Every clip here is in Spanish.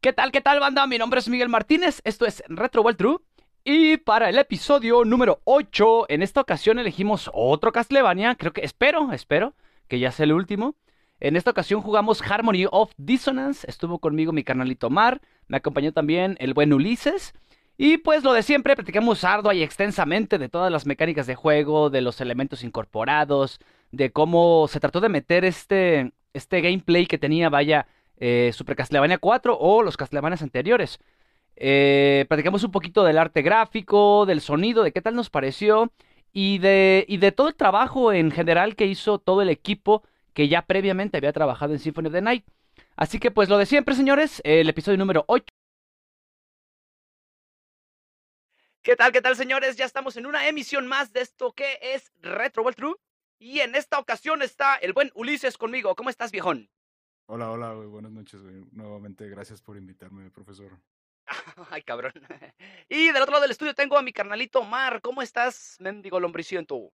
¿Qué tal, qué tal, banda? Mi nombre es Miguel Martínez, esto es Retro World True. Y para el episodio número 8, en esta ocasión elegimos otro Castlevania, creo que, espero, espero, que ya sea el último. En esta ocasión jugamos Harmony of Dissonance, estuvo conmigo mi carnalito Mar, me acompañó también el buen Ulises. Y pues lo de siempre, platicamos ardua y extensamente de todas las mecánicas de juego, de los elementos incorporados, de cómo se trató de meter este, este gameplay que tenía, vaya, eh, Super Castlevania 4 o los Castlevanias anteriores. Eh, platicamos un poquito del arte gráfico, del sonido, de qué tal nos pareció y de, todo el trabajo en general que hizo todo el equipo que ya previamente había trabajado en Symphony of the Night. Así que pues lo de siempre, señores, el episodio número 8. ¿Qué tal, qué tal, señores? Ya estamos en una emisión más de esto que es Retro World True. Y en esta ocasión está el buen Ulises conmigo. ¿Cómo estás, viejón? Hola, hola, güey. Buenas noches, güey. Nuevamente, gracias por invitarme, profesor. Ay, cabrón. Y del otro lado del estudio tengo a mi carnalito Mar. ¿Cómo estás, mendigo lombriciento?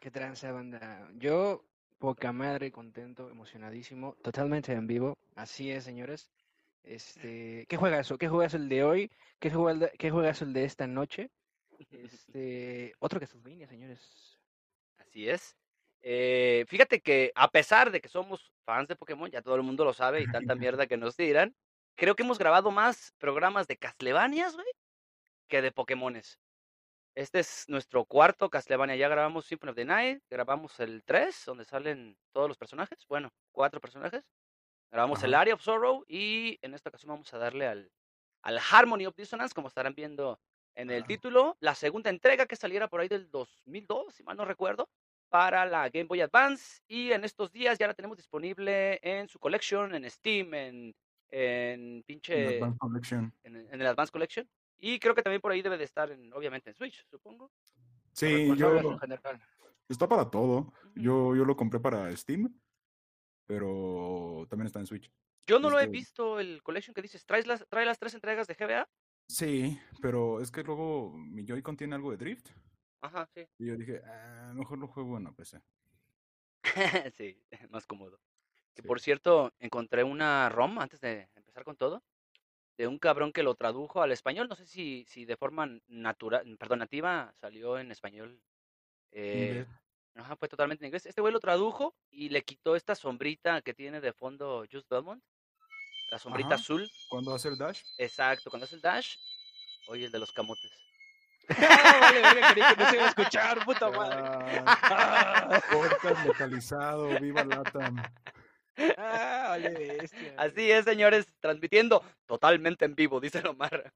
¿Qué tranza, banda? Yo, poca madre, contento, emocionadísimo, totalmente en vivo. Así es, señores. Este, ¿qué juega eso? ¿Qué juegas el de hoy? ¿Qué juega qué juegas el de esta noche? Este, otro que sus líneas, señores. Así es. Eh, fíjate que a pesar de que somos fans de Pokémon, ya todo el mundo lo sabe y tanta mierda que nos tiran, creo que hemos grabado más programas de Castlevanias, güey, que de Pokémones. Este es nuestro cuarto Castlevania. Ya grabamos Symphony of the Night, grabamos el 3, donde salen todos los personajes. Bueno, cuatro personajes. Grabamos el. Area of Sorrow y en esta ocasión vamos a darle al, al Harmony of Dissonance, como estarán viendo en el título. La segunda entrega que saliera por ahí del 2002, si mal no recuerdo, para la Game Boy Advance. Y en estos días ya la tenemos disponible en su collection, en Steam, en, en pinche en, el- en el Advance Collection. Y creo que también por ahí debe de estar, en, obviamente, en Switch, supongo. Sí, yo. Está para todo. Yo, yo lo compré para Steam, pero también está en Switch. Yo no lo he Este- visto, el Collection que dices, ¿traes las, trae las tres entregas de GBA? Sí, pero es que luego mi Joy-Con tiene algo de drift. Ajá, sí. Y yo dije, ah, mejor lo juego en la PC. sí, más cómodo. Que Sí. por cierto, encontré una ROM antes de empezar con todo, de un cabrón que lo tradujo al español. No sé si, si de forma natural, perdón, nativa salió en español. eh. Ajá, fue totalmente en inglés. Este güey lo tradujo y le quitó esta sombrita que tiene de fondo Just Belmont. La sombrita Ajá. azul. Cuando hace el dash, Exacto, cuando hace el dash. Oye, el de los camotes. Ah, vale, creí que no se iba a escuchar, puta madre. Ah, podcast localizado, viva Latam. Ah, vale, bestia. Así es, señores, transmitiendo totalmente en vivo, dice Omar.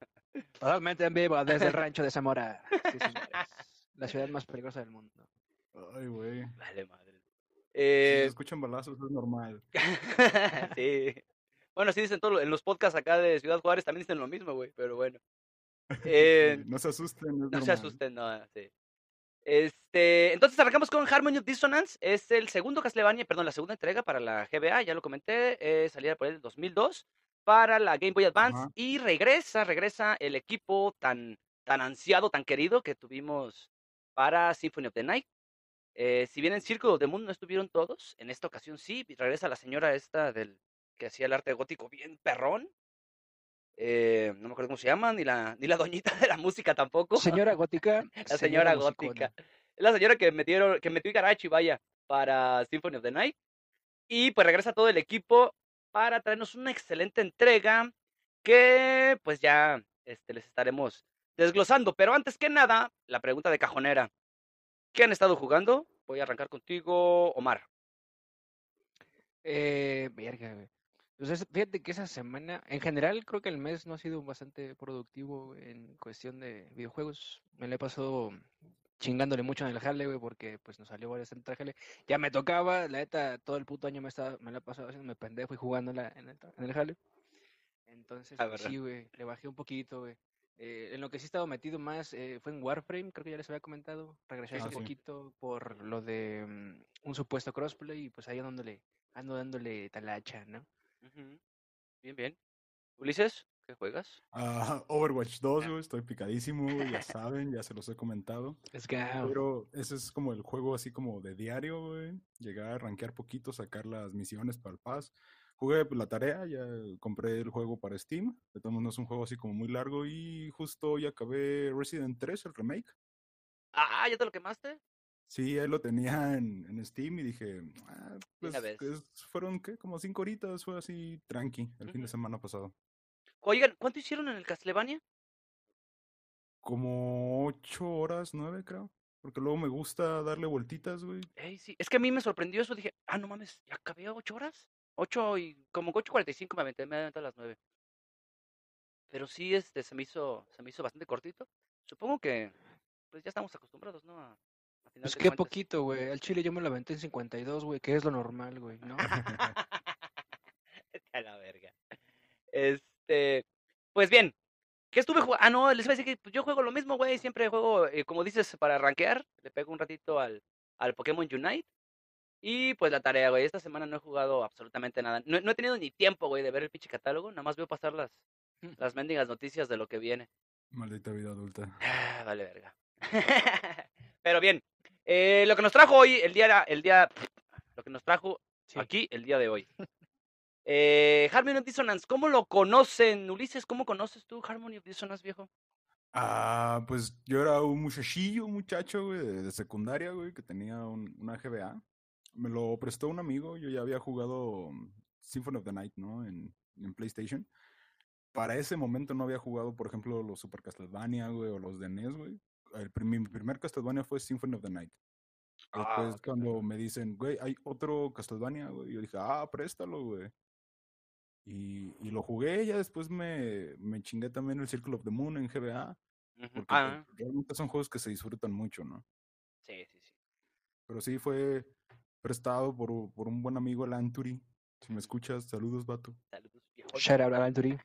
Totalmente en vivo desde el rancho de Zamora. Sí, señores. La ciudad más peligrosa del mundo. Ay, güey. Vale, madre. Si se Eh, escuchan balazos es normal. sí. Bueno, sí dicen todo, en los podcasts acá de Ciudad Juárez también dicen lo mismo, güey, pero bueno. Eh, no se asusten, no se asusten, no, sí. Este, entonces arrancamos con Harmony of Dissonance. Es el segundo Castlevania, perdón, la segunda entrega para la GBA, ya lo comenté, eh, salía por en 2002 para la Game Boy Advance Ajá. y regresa, regresa el equipo tan, tan ansiado, tan querido que tuvimos para Symphony of the Night. Eh, si bien en Circle of the Moon no estuvieron todos, en esta ocasión sí, regresa la señora esta del que hacía el arte gótico bien perrón. Eh, no me acuerdo cómo se llama, ni la, ni la doñita de la música tampoco. Señora gótica. La señora, musicona. gótica. Es la señora que metieron, que metió vaya, para Symphony of the Night. Y pues regresa todo el equipo para traernos una excelente entrega que pues ya este, les estaremos desglosando. Pero antes que nada, la pregunta de cajonera. ¿Qué han estado jugando? Voy a arrancar contigo, Omar. Eh, verga, güey. Entonces, fíjate que esa semana, en general, creo que el mes no ha sido bastante productivo en cuestión de videojuegos. Me la he pasado chingándole mucho en el jale, güey, porque pues nos salió varias entre jale. Ya me tocaba, la neta, todo el puto año me, estaba, me la he pasado haciendo pendejo y jugando en, el, en el jale. Entonces, Ah, pues, sí, güey, le bajé un poquito, güey. Eh, en lo que sí he estado metido más eh, fue en Warframe, creo que ya les había comentado. Regresé Sí, hace sí, sí. poquito por lo de mm, un supuesto crossplay y pues ahí dándole, ando dándole talacha, ¿no? Ujú. Bien, bien. Ulises, ¿qué juegas? Ah, Overwatch 2, güey, estoy picadísimo, güey, ya saben, ya se los he comentado. Let's go. Pero ese es como el juego así como de diario, güey. Llegar a rankear poquito, sacar las misiones para el paz. jugué pues, la tarea, ya compré el juego para Steam. De todos modos, no es un juego así como muy largo. Y justo ya acabé Resident 3, el remake. Ah, ¿ya te lo quemaste? Sí, ahí lo tenía en, en Steam y dije, ah, pues es- fueron, ¿qué? Como cinco horitas, fue así tranqui el fin de semana pasado. Oigan, ¿cuánto hicieron en el Castlevania? Como ocho horas, nueve creo. Porque luego me gusta darle vueltitas, güey. Ey, sí. Es que a mí me sorprendió eso. Dije, ah, no mames, ¿ya acabé ocho horas? Ocho y como ocho cuarenta y cinco me aventé, me aventé a las nueve. Pero sí, este, se me hizo, se me hizo bastante cortito. Supongo que, pues ya estamos acostumbrados, ¿no? A final Pues de qué cuentas. poquito, güey. Al chile yo me lo aventé en 52, güey, que es lo normal, güey, ¿no? A la verga. Este, pues bien, ¿qué estuve jugando? Ah, no, les iba a decir que pues, yo juego lo mismo, güey. Siempre juego, eh, como dices, para rankear. Le pego un ratito al, al Pokémon Unite. Y pues la tarea, güey. Esta semana no he jugado absolutamente nada. No, no he tenido ni tiempo, güey, de ver el pinche catálogo. Nada más veo pasar las, las mendigas noticias de lo que viene. Maldita vida adulta. Ah, vale, verga. Pero bien, eh, lo que nos trajo hoy, el día, el día, lo que nos trajo Sí. aquí el día de hoy. Eh, Harmony of Dissonance, ¿cómo lo conocen, Ulises? ¿Cómo conoces tú Harmony of Dissonance, viejo? Ah, pues yo era un muchachillo, un muchacho, güey, de, de secundaria, güey, que tenía un, una GBA. Me lo prestó un amigo, yo ya había jugado Symphony of the Night, ¿no? En, en PlayStation. Para ese momento no había jugado, por ejemplo, los Super Castlevania, güey, o los de NES, güey. El mi primer Castlevania fue Symphony of the Night. Ah, Después, cuando me dicen, güey, hay otro Castlevania, güey, yo dije, ah, préstalo, güey. Y, y lo jugué, ya después me, me chingué también el Circle of the Moon en GBA. Porque Ah, pues, realmente son juegos que se disfrutan mucho, ¿no? sí, sí, sí. Pero sí fue prestado por, por un buen amigo, el Anturi. Si me escuchas, saludos, vato. Saludos, viejo. Shout out, Aventuri.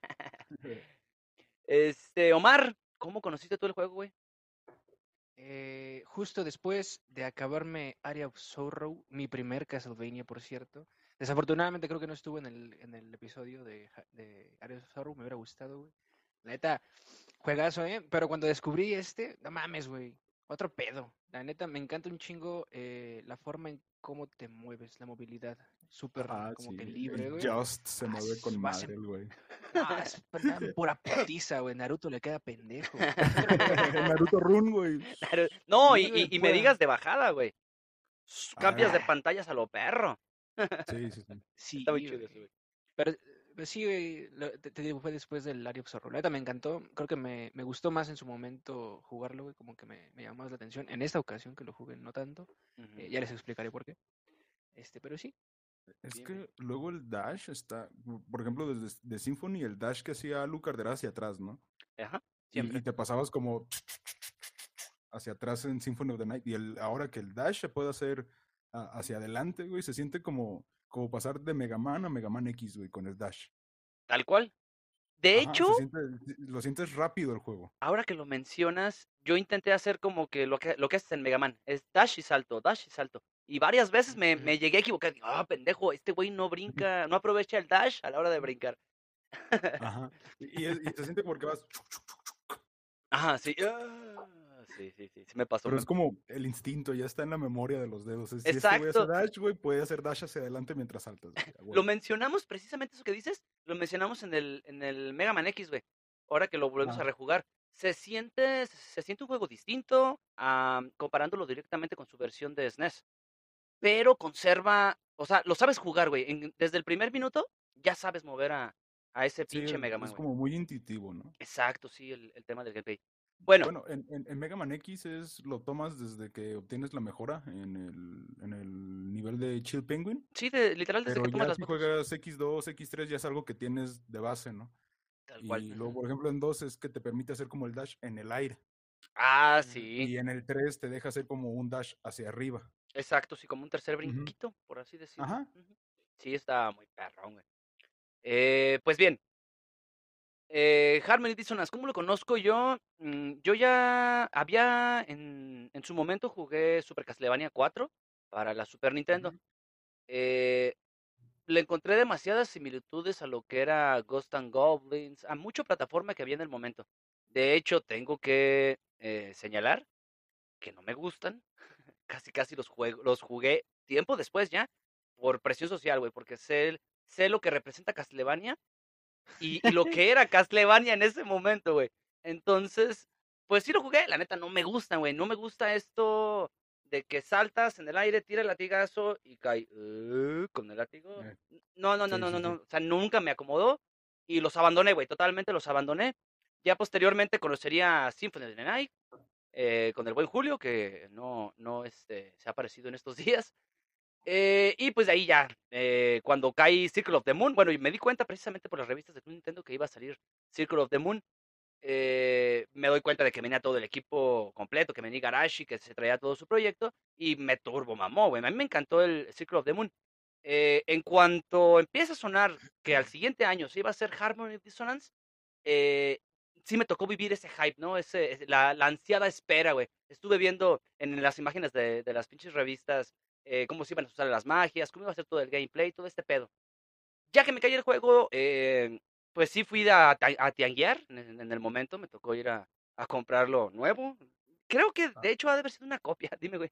Este, Omar, ¿cómo conociste tú el juego, güey? Eh, justo después de acabarme Area of Sorrow, mi primer Castlevania, por cierto. Desafortunadamente creo que no estuve en el, en el episodio de, de Area of Sorrow, me hubiera gustado, güey. La neta, juegazo, ¿eh? Pero cuando descubrí este, no mames, güey. Otro pedo. La neta, me encanta un chingo eh, la forma en cómo te mueves, la movilidad. Súper Ah, como sí, que libre, güey. Just se Ah, mueve con va a ser- madre, el güey. Ah, es pura putiza, güey. Naruto le queda pendejo. Naruto Run, güey. No, y, y- y me digas de bajada, güey. S- Cambias de Ah. pantallas a lo perro. Sí, sí, sí. Sí, Está muy chido güey. eso, güey. Pero eh, sí, güey, lo- te, te digo, fue después del. La neta me encantó. Creo que me, me gustó más en su momento jugarlo, güey. Como que me, me llamó más la atención. En esta ocasión que lo jugué, no tanto. Eh, ya les explicaré por qué. Este, pero sí. Es que luego el dash está, por ejemplo, desde de Symphony, el dash que hacía Alucard era hacia atrás, ¿no? Ajá, Y, y siempre. te pasabas como hacia atrás en Symphony of the Night. Y el, ahora que el dash se puede hacer a- hacia adelante, güey, se siente como, como pasar de Mega Man a Mega Man X, güey, con el dash. Tal cual. De Ajá, hecho, siente- lo sientes rápido el juego. ahora que lo mencionas, yo intenté hacer como que lo que, lo que haces en Mega Man. Es dash y salto, dash y salto. Y varias veces me, me llegué a equivocar. Digo, ah, pendejo, este güey no brinca, no aprovecha el dash a la hora de brincar. Ajá. Y, y es- y se siente porque vas. Ajá, sí. ah, sí, sí, sí, sí me pasó. Pero es como el instinto, ya está en la memoria de los dedos. Es- Si este güey Exacto. hace dash, güey, puede hacer dash hacia adelante mientras saltas. güey, Lo mencionamos precisamente eso que dices, lo mencionamos en el, en el Mega Man X, güey. Ahora que lo volvemos a rejugar. Se siente, se siente un juego distinto, am, comparándolo directamente con su versión de SNES. Pero conserva, o sea, lo sabes jugar, güey. desde el primer minuto ya sabes mover a, a ese Sí, pinche Mega Man, es como muy intuitivo, ¿no? Exacto, sí, el, el tema del gameplay. Bueno, Bueno, en, en, en Mega Man X es, lo tomas desde que obtienes la mejora en el, en el nivel de Chill Penguin. sí, de- literal, desde Pero que tomas ya las si juegas X2, X3 ya es algo que tienes de base, ¿no? Tal cual. Y luego, por ejemplo, en 2 es que te permite hacer como el dash en el aire. Ah, sí. Y en el 3 te deja hacer como un dash hacia arriba. Exacto, sí, como un tercer brinquito, por así decirlo. Ajá. Sí, está muy perrón, güey. Eh, pues bien. Eh, Harmony Dissonance, ¿cómo lo conozco yo? Mm, yo ya había, en, en su momento jugué Super Castlevania 4 para la Super Nintendo. Eh, le encontré demasiadas similitudes a lo que era Ghost and Goblins, a mucha plataforma que había en el momento. De hecho, tengo que eh, señalar que no me gustan. Casi, casi los, juego, los jugué tiempo después ya, por presión social, güey, porque sé sé lo que representa Castlevania y, y lo que era Castlevania en ese momento, güey. Entonces, pues sí lo jugué, la neta no me gusta, güey, no me gusta esto de que saltas en el aire, tira el latigazo y cae uh, con el látigo. Eh, No, no, no, sí, no, no, no, o sea, nunca me acomodó y los abandoné, güey, totalmente los abandoné. Ya posteriormente conocería Symphony of the Night eh, con el buen Julio, que no, no este, se ha aparecido en estos días. Eh, y pues de ahí ya, eh, cuando cae Circle of the Moon, bueno, y me di cuenta precisamente por las revistas de Nintendo que iba a salir Circle of the Moon. eh, me doy cuenta de que venía todo el equipo completo, que venía Garashi, que se traía todo su proyecto, y me turbo mamó, güey. A mí me encantó el Circle of the Moon. En cuanto empieza a sonar que al siguiente año se iba a hacer Harmony Dissonance, eh, sí me tocó vivir ese hype, ¿no? Ese, la, la ansiada espera, güey. Estuve viendo en las imágenes de, de las pinches revistas eh, cómo se iban a usar las magias, cómo iba a ser todo el gameplay, todo este pedo. Ya que me caí el juego, eh, pues sí fui a, a tianguear en, en el momento, me tocó ir a, a comprarlo nuevo. Creo que Ah. de hecho ha de haber sido una copia, dime, güey.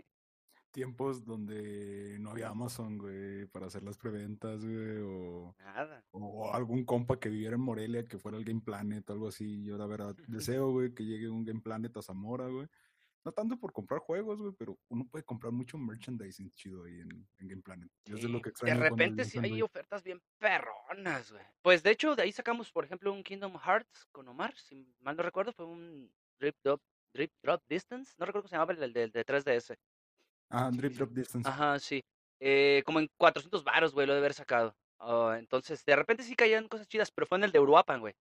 Tiempos donde no había Amazon, güey, para hacer las preventas, güey, o, Nada. o algún compa que viviera en Morelia que fuera el Game Planet o algo así. Yo, la verdad, deseo, güey, que llegue un Game Planet a Zamora, güey. No tanto por comprar juegos, güey, pero uno puede comprar mucho merchandising chido ahí en, en Game Planet. Es de lo Sí, que De extraño cuando repente sí hay ofertas bien perronas, güey. Pues de hecho, de ahí sacamos, por ejemplo, un Kingdom Hearts con Omar, si mal no recuerdo, fue un Drip Drop, Drip Drop Distance, no recuerdo cómo se llamaba el del de 3DS. Ah, Sí, Drip. Drop Distance. Ajá, sí. Eh, como en 400 varos, güey, lo de haber sacado. Ah, entonces, de repente sí caían cosas chidas, pero fue en el de Uruapan, güey.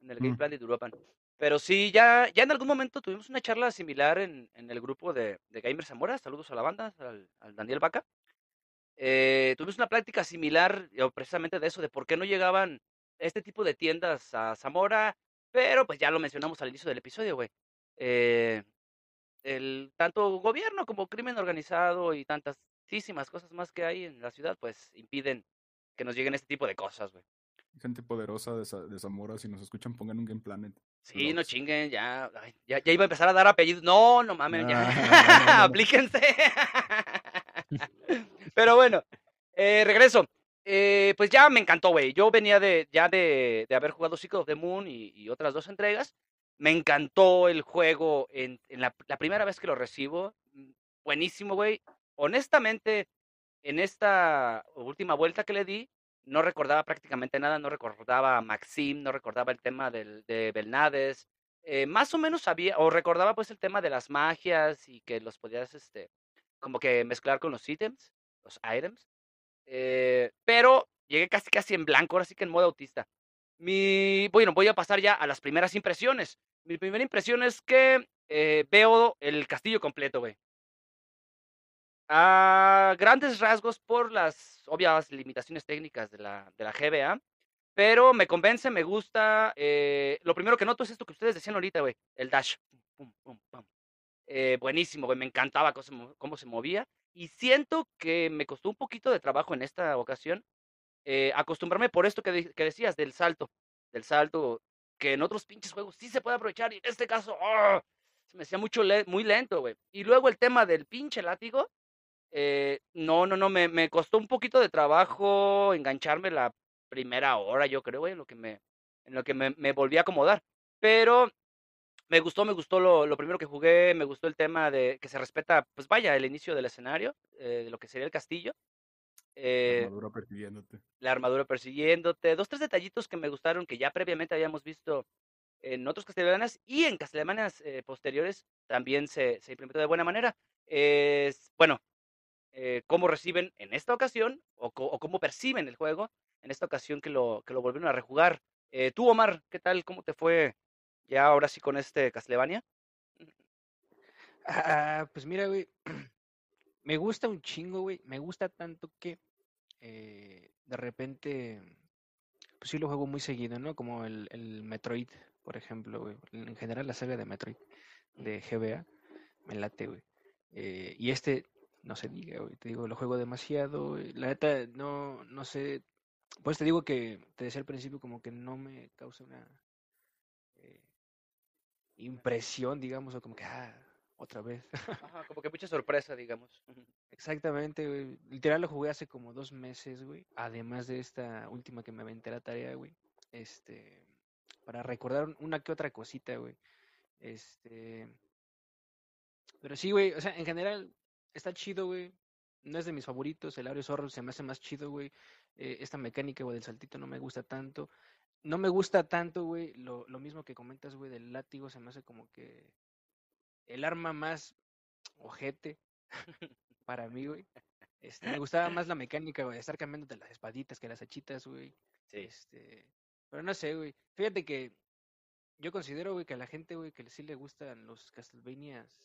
En el Game Mm. Plan de Uruapan. Pero sí, ya, ya en algún momento tuvimos una charla similar en, en el grupo de, de Gamer Zamora. Saludos a la banda, al, al Daniel Vaca. Eh, tuvimos una plática similar precisamente de eso, de por qué no llegaban este tipo de tiendas a Zamora, pero pues ya lo mencionamos al inicio del episodio, güey. Eh, el tanto gobierno como crimen organizado y tantísimas cosas más que hay en la ciudad, pues impiden que nos lleguen este tipo de cosas, güey. Gente poderosa de, Za- de Zamora, si nos escuchan, pongan un Game Planet. Sí, no Logs. chinguen, ya, ay, ya, ya iba a empezar a dar apellidos. No, no mames, ya. Ah, no, no, no. Aplíquense. Pero bueno, eh, regreso. Eh, pues ya me encantó, güey. Yo venía de ya de, de haber jugado Secret of the Moon y, y otras dos entregas. Me encantó el juego en, la, primera vez que lo recibo. Mm, Buenísimo, güey. Honestamente, en esta última vuelta que le di, no recordaba prácticamente nada, no recordaba a Maxim, no recordaba el tema de Belnades, eh, más o menos sabía, o recordaba pues el tema de las magias y que los podías, este, como que mezclar con los ítems, los items, eh, pero llegué casi casi en blanco, ahora sí que en modo autista. Bueno, voy a pasar ya a las primeras impresiones. Mi primera impresión es que eh, veo el castillo completo, güey. A grandes rasgos por las obvias limitaciones técnicas de la, GBA, pero me convence, me gusta. eh, lo primero que noto es esto que ustedes decían ahorita, güey, el dash. Eh, buenísimo, güey, me encantaba cómo se, mo- cómo se movía y siento que me costó un poquito de trabajo en esta ocasión eh, acostumbrarme por esto que, que decías del salto, del salto que en otros pinches juegos sí se puede aprovechar y en este caso ¡ah! se me hacía mucho le- muy lento, güey. Y luego el tema del pinche látigo, eh, no, no, no, me, me costó un poquito de trabajo engancharme la primera hora, yo creo, güey, en lo que me, en lo que me, me volví a acomodar. Pero me gustó, me gustó lo, lo primero que jugué, me gustó el tema de que se respeta, pues vaya, el inicio del escenario, eh, de lo que sería el castillo. La Eh, armadura persiguiéndote. la armadura persiguiéndote, dos, tres detallitos que me gustaron que ya previamente habíamos visto en otros Castlevanias y en Castlevanias eh, posteriores también se, se implementó de buena manera. Es, bueno, eh, cómo reciben en esta ocasión o cómo perciben el juego en esta ocasión que lo, que lo volvieron a rejugar. Eh, tú, Omar, ¿qué tal? ¿Cómo te fue ya ahora sí con este Castlevania? Ah, pues mira, güey. Me gusta un chingo, güey. Me gusta tanto que eh, de repente, pues sí lo juego muy seguido, ¿no? Como el, el Metroid, por ejemplo, güey. En general la saga de Metroid de GBA me late, güey. Eh, y este, no se diga, güey. Te digo, lo juego demasiado. güey. La neta, no, no sé. Pues te digo que te decía al principio como que no me causa una eh, impresión, digamos, o como que, ah, otra vez. Ajá, como que mucha sorpresa, digamos. Exactamente, güey. Literal lo jugué hace como dos meses, güey. Además de esta última que me aventé la tarea, güey. Este, para recordar un- una que otra cosita, güey. Este, pero sí, güey, o sea, en general está chido, güey. No es de mis favoritos, el Ario Zorro se me hace más chido, güey. Eh, esta mecánica, güey, del saltito no me gusta tanto. No me gusta tanto, güey, lo, lo mismo que comentas, güey, del látigo se me hace como que el arma más ojete para mí, güey. Este, me gustaba más la mecánica, güey, de estar cambiándote las espaditas que las hachitas, güey. Sí. Este, pero no sé, güey. Fíjate que yo considero, güey, que a la gente, güey, que sí le gustan los Castlevanias,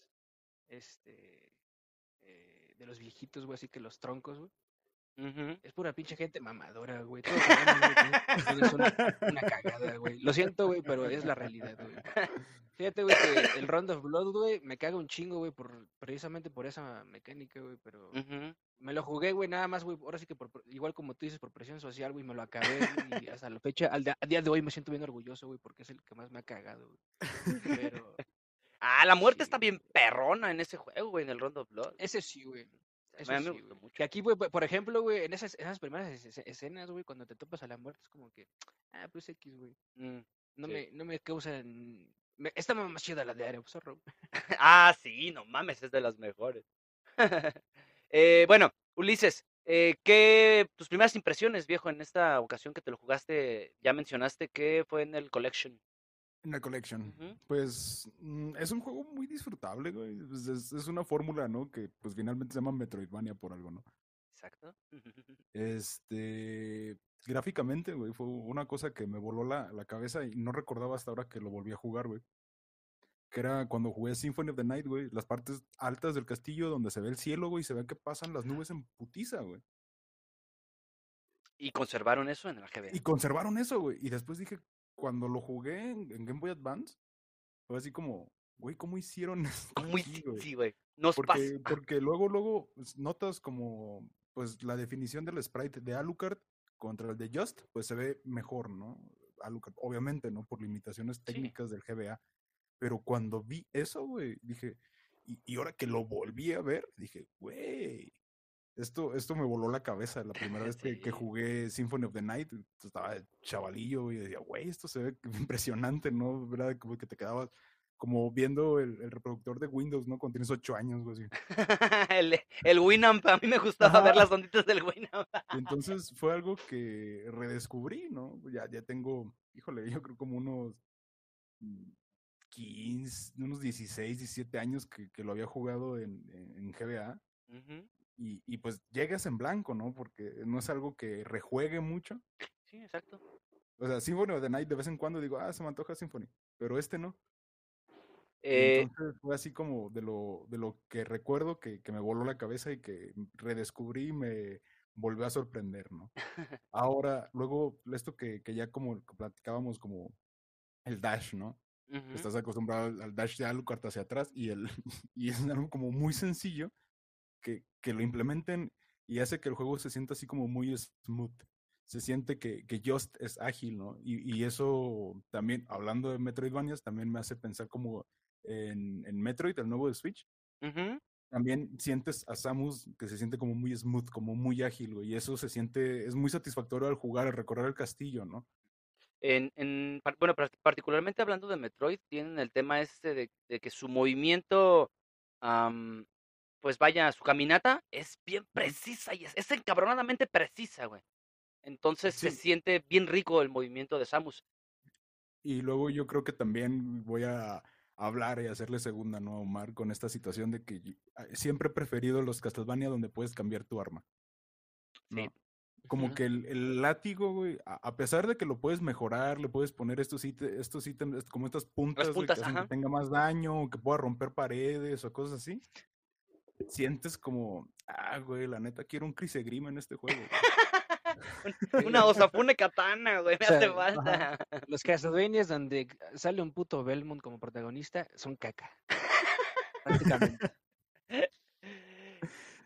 este, eh, de los viejitos, güey, así que los troncos, güey. Es pura pinche gente mamadora, güey. Que eres una, una cagada, güey. Lo siento, güey, pero es la realidad, güey. Fíjate, güey, que el Round of Blood, güey, me caga un chingo, güey, por, precisamente por esa mecánica, güey, pero me lo jugué, güey, nada más, güey, ahora sí que por, igual como tú dices, por presión social, güey, me lo acabé, güey, y hasta la fecha, al a día de hoy me siento bien orgulloso, güey, porque es el que más me ha cagado, güey. Pero Ah, la muerte está bien perrona en ese juego, güey, en el Rondo of Blood. ese sí, güey. Eso mí me sí, gustó güey. mucho. Que aquí, güey, por ejemplo, güey, en esas, esas primeras es- escenas, güey, cuando te topas a la muerte, es como que, ah, pues X, güey. Mm. No Sí. me, no me causan. Me, está más chida la de Aero Zorro. Ah, sí, no mames, es de las mejores. Eh, bueno, Ulises, eh, ¿qué tus primeras impresiones, viejo, en esta ocasión que te lo jugaste? Ya mencionaste que fue en el Collection. En la Collection. Pues mm, es un juego muy disfrutable, güey. Pues, es, es una fórmula, ¿no? Que pues finalmente se llama Metroidvania por algo, ¿no? Exacto. Este, gráficamente, güey, fue una cosa que me voló la, la cabeza y no recordaba hasta ahora que lo volví a jugar, güey. Que era cuando jugué Symphony of the Night, güey, las partes altas del castillo donde se ve el cielo, güey, y se ve que pasan las nubes en putiza, güey. Y conservaron eso en la GBA. Y conservaron eso, güey. Y después dije, cuando lo jugué en, en Game Boy Advance, fue así como, güey, ¿cómo hicieron esto aquí, güey? sí, güey. Nos pasa. Porque, porque luego, luego pues, notas como, pues la definición del sprite de Alucard contra el de Just, pues se ve mejor, ¿no? Alucard, obviamente, ¿no? Por limitaciones técnicas del GBA. Pero cuando vi eso, güey, dije, y, y ahora que lo volví a ver, dije, güey, esto, esto me voló la cabeza la primera vez que, que jugué Symphony of the Night. Estaba chavalillo y decía, güey, esto se ve impresionante, ¿no? ¿Verdad? Como que te quedabas como viendo el, el reproductor de Windows, ¿no? Cuando tienes ocho años, güey. el, el Winamp, a mí me gustaba ver Ajá. las onditas del Winamp. Entonces fue algo que redescubrí, ¿no? Ya, ya tengo, híjole, yo creo como unos mm, 15, unos 16, 17 años que, que lo había jugado en, en, en GBA. Ujú. Y, y pues llegas en blanco, ¿no? Porque no es algo que rejuegue mucho. Sí, exacto. O sea, Symphony of the Night de vez en cuando digo, ah, se me antoja Symphony, pero este no. Eh, entonces fue así como de lo, de lo que recuerdo que, que me voló la cabeza y que redescubrí y me volvió a sorprender, ¿no? Ahora, luego, esto que, que ya como platicábamos como el dash, ¿no? ujú. Estás acostumbrado al, al dash de Alucard hacia atrás y, el, y es algo como muy sencillo que, que lo implementen y hace que el juego se sienta así como muy smooth. Se siente que, que Just es ágil, ¿no? Y, y eso también, hablando de Metroidvanias, también me hace pensar como en, en Metroid, el nuevo de Switch. Ujú. También sientes a Samus que se siente como muy smooth, como muy ágil, güey. Y eso se siente, es muy satisfactorio al jugar, al recorrer el castillo, ¿no? En, en, bueno, par- particularmente hablando de Metroid, tienen el tema este de, de que su movimiento, am, pues vaya, su caminata es bien precisa y es, es encabronadamente precisa, güey. Entonces se Sí. siente bien rico el movimiento de Samus. Y luego yo creo que también voy a hablar y hacerle segunda, ¿no, a Omar? Con esta situación de que y- a- siempre he preferido los Castlevania donde puedes cambiar tu arma. Sí. ¿no? Como Ujú. que el, el látigo, güey, a, pesar de que lo puedes mejorar, le puedes poner estos ítems, estos ítems, como estas puntas, güey, que que tenga más daño, que pueda romper paredes o cosas así. Sientes como, ah, güey, la neta quiero un Crisegrim en este juego. güey". Una Osafune Katana, güey, me O sea, hace falta. Los Castlevanias donde sale un puto Belmont como protagonista son caca. Prácticamente.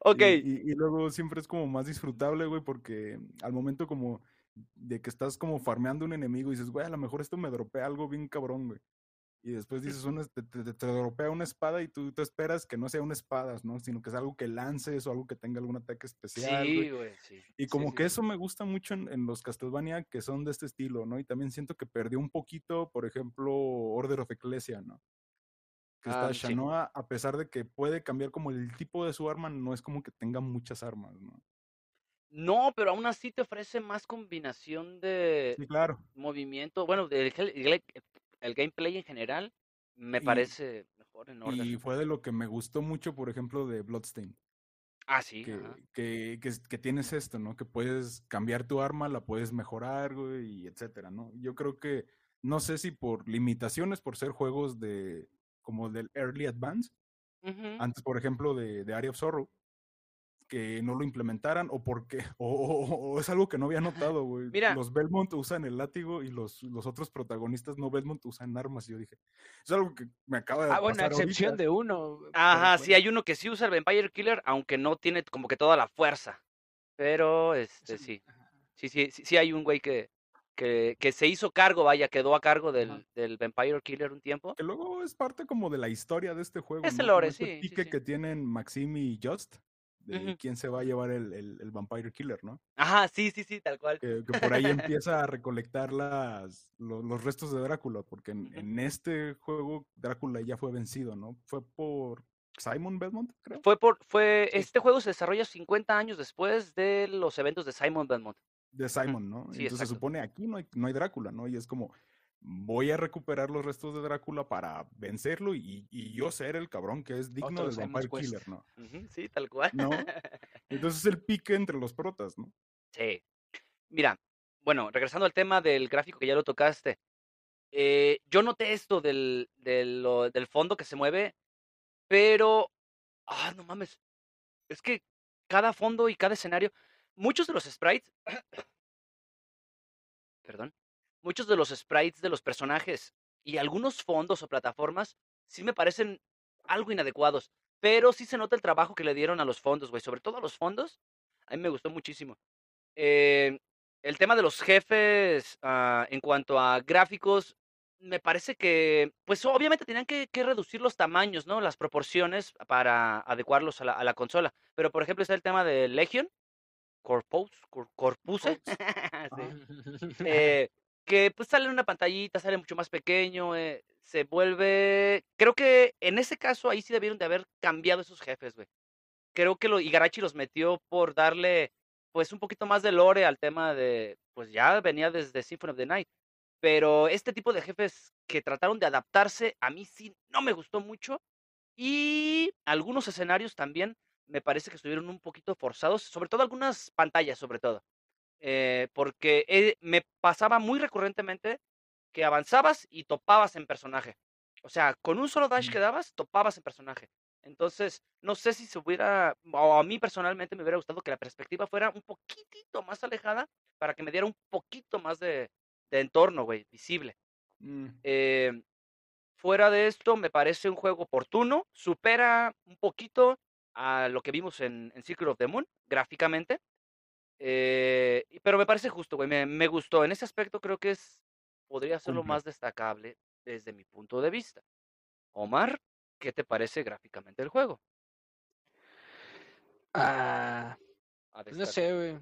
Ok, Y, y- y luego siempre es como más disfrutable, güey, porque al momento como de que estás como farmeando un enemigo y dices, güey, a lo mejor esto me dropea algo bien cabrón, güey. Y después dices, una, te, te, te dropea una espada y tú te esperas que no sea una espada, ¿no? Sino que es algo que lances o algo que tenga algún ataque especial. Sí, güey, sí. Y como sí, que sí. eso me gusta mucho en, en los Castlevania que son de este estilo, ¿no? Y también siento que perdió un poquito, por ejemplo, Order of Ecclesia, ¿no? Que está Ah, sí. Shanoa, a pesar de que puede cambiar como el tipo de su arma, no es como que tenga muchas armas, ¿no? No, pero aún así te ofrece más combinación de claro. movimiento. Bueno, gel- el, el gameplay en general me Y- parece mejor en orden. Y fue de lo que me gustó mucho, por ejemplo, de Bloodstain. Ah, sí. que, que, que, es- que tienes esto, ¿no? Que puedes cambiar tu arma, la puedes mejorar, güey, y etcétera, ¿no? Yo creo que, no sé si por limitaciones, por ser juegos de, como del Early Advance, antes, por ejemplo, de, de Area of Sorrow, que no lo implementaran, o porque, o, o- o es algo que no había notado, güey. Mira. Los Belmont usan el látigo y los, los otros protagonistas no Belmont usan armas, y yo dije, es algo que me acaba de Ah, bueno, excepción ahorita. de uno. Ajá, pero sí, hay uno que sí usa el Vampire Killer, aunque no tiene como que toda la fuerza. Pero, este, sí. Sí, sí, sí, sí hay un güey que, que, que se hizo cargo, vaya, quedó a cargo del, del Vampire Killer un tiempo. Que luego es parte como de la historia de este juego. Es el lore, este sí, sí, pique sí. que tienen Maxim y Just de quién se va a llevar el, el, el Vampire Killer, ¿no? Ajá, sí, sí, sí, tal cual. Que, que por ahí empieza a recolectar las, lo- los, restos de Drácula, porque en, en este juego Drácula ya fue vencido, ¿no? Fue por Simon Belmont, creo. Fue por, fue, Sí. este juego se desarrolla 50 años después de los eventos de Simon Belmont. De Simon, ¿no? Sí, Entonces se supone aquí no hay, no hay Drácula, ¿no? Y es como, voy a recuperar los restos de Drácula para vencerlo y, y yo ser el cabrón que es digno del Vampire. Killer, ¿no? Sí, tal cual. ¿No? Entonces el pique entre los protas, ¿no? Sí. Mira, bueno, regresando al tema del gráfico que ya lo tocaste. eh, yo noté esto del, del, lo- del fondo que se mueve, pero. Ah, no mames. Es que cada fondo y cada escenario. Muchos de los sprites. Perdón. Muchos de los sprites de los personajes y algunos fondos o plataformas sí me parecen algo inadecuados. Pero sí se nota el trabajo que le dieron a los fondos, güey. Sobre todo a los fondos. A mí me gustó muchísimo. Eh, el tema de los jefes, ah, en cuanto a gráficos, me parece que, pues obviamente tenían que, que reducir los tamaños, ¿no? Las proporciones para adecuarlos a la, a la consola. Pero, por ejemplo, está el tema de Legion, Corpus, Cor- Corpuse, sí, eh, que pues sale en una pantallita, sale mucho más pequeño, eh, se vuelve... Creo que en ese caso ahí sí debieron de haber cambiado esos jefes, güey. Creo que lo, Igarashi los metió por darle pues un poquito más de lore al tema de, pues ya venía desde Symphony of the Night. Pero este tipo de jefes que trataron de adaptarse, a mí sí no me gustó mucho. Y algunos escenarios también me parece que estuvieron un poquito forzados, sobre todo algunas pantallas, sobre todo. Eh, porque eh, me pasaba muy recurrentemente que avanzabas y topabas en personaje. O sea, con un solo dash Mm. que dabas, topabas en personaje. Entonces, no sé si se hubiera, o a mí personalmente me hubiera gustado que la perspectiva fuera un poquitito más alejada para que me diera un poquito más de, de entorno, güey, visible. Mm, Eh, fuera de esto, me parece un juego oportuno, supera un poquito a lo que vimos en, en Secret of the Moon, gráficamente. Eh, pero me parece justo, güey, me, me gustó. En ese aspecto creo que es, podría ser lo más destacable desde mi punto de vista. Omar, ¿qué te parece gráficamente el juego? Ah, pues no sé, güey.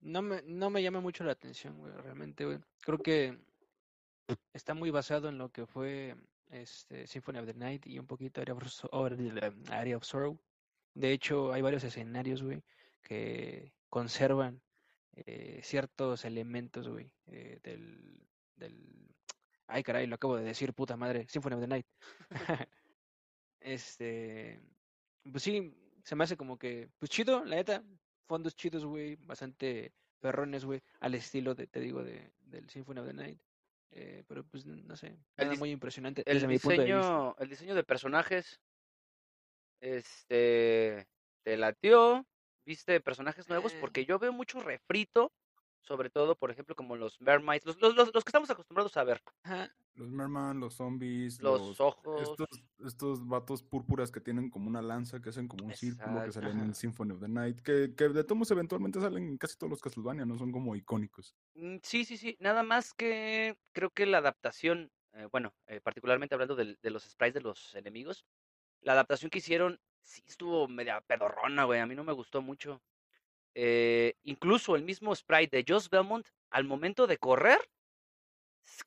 No me, no me llama mucho la atención, güey, realmente, güey. Creo que está muy basado en lo que fue este Symphony of the Night y un poquito Area of, Area of Sorrow. De hecho, hay varios escenarios, güey, que conservan eh, ciertos elementos, güey, eh, del, del... Ay, caray, lo acabo de decir, puta madre, Symphony of the Night. Este, pues sí, se me hace como que, pues chido, la neta, fondos chidos, güey, bastante perrones, güey, al estilo de, te digo, de, del Symphony of the Night. Eh, pero pues no sé, dis- muy impresionante El desde mi punto de vista. diseño, el diseño de personajes, este, te latió, viste personajes nuevos, Eh. porque yo veo mucho refrito, sobre todo, por ejemplo, como los Mermaids, los, los, los, los que estamos acostumbrados a ver, Ajá, Los Merman, los zombies, los los, ojos, estos, estos vatos púrpuras que tienen como una lanza, que hacen como un círculo, que Exacto. salen en. Symphony of the Night, que, que de todos eventualmente salen en casi todos los Castlevania, no son como icónicos. Mm, Sí, sí, sí. Nada más que creo que la adaptación eh, bueno, eh, particularmente hablando del- de, los sprites de los enemigos, la adaptación que hicieron sí estuvo media pedorrona, güey. A mí no me gustó mucho. Eh, incluso el mismo sprite de Joss Belmont, al momento de correr,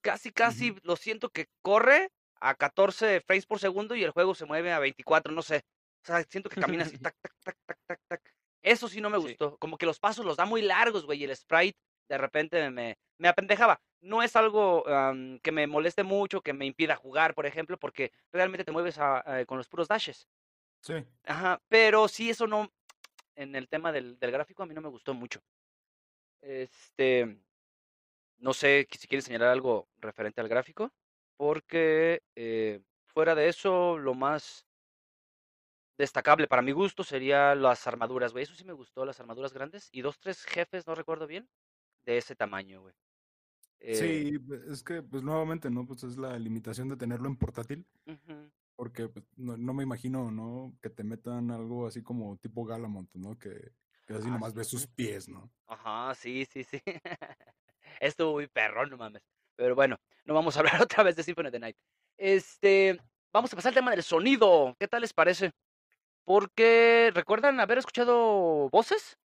casi, casi lo siento que corre a 14 frames por segundo y el juego se mueve a 24, no sé. O sea, siento que camina así, tac, tac, tac, tac, tac, tac. Eso sí no me Sí. gustó. Como que los pasos los da muy largos, güey, y el sprite de repente me, me apendejaba. No es algo que me moleste mucho, que me impida jugar, por ejemplo, porque realmente te mueves a- a- con los puros dashes. Sí. Ajá, pero sí, eso no, en el tema del, del gráfico a mí no me gustó mucho. Este, no sé si quieres señalar algo referente al gráfico, porque eh, fuera de eso, lo más destacable para mi gusto sería las armaduras, güey. Eso sí me gustó, las armaduras grandes y dos, tres jefes, no recuerdo bien, de ese tamaño, güey. Eh, Sí, es que, pues nuevamente, ¿no? Pues es la limitación de tenerlo en portátil, ujú. Porque pues, no, no me imagino, ¿no? Que te metan algo así como tipo Galamont, ¿no? Que, que así Ah, nomás sí. ves sus pies, ¿no? Ajá, sí, sí, sí. Estuvo muy perrón, no mames. Pero bueno, no vamos a hablar otra vez de Symphony of the Night. Este, vamos a pasar al tema del sonido. ¿Qué tal les parece? Porque, ¿recuerdan haber escuchado voces?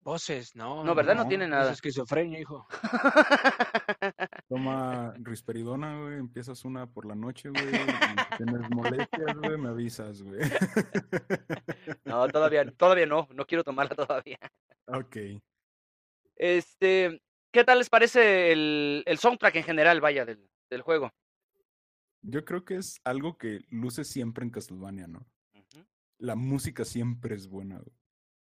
Voces, no. No, ¿verdad? No no, tiene Es nada. esquizofrenia, hijo. Toma risperidona, güey, empiezas una por la noche, güey, si tienes molestias, güey, me avisas, güey. No, todavía, todavía no, no quiero tomarla todavía. Ok. Este, ¿qué tal les parece el, el soundtrack en general, vaya, del, del juego? Yo creo que es algo que luce siempre en Castlevania, ¿no? La música siempre es buena, güey.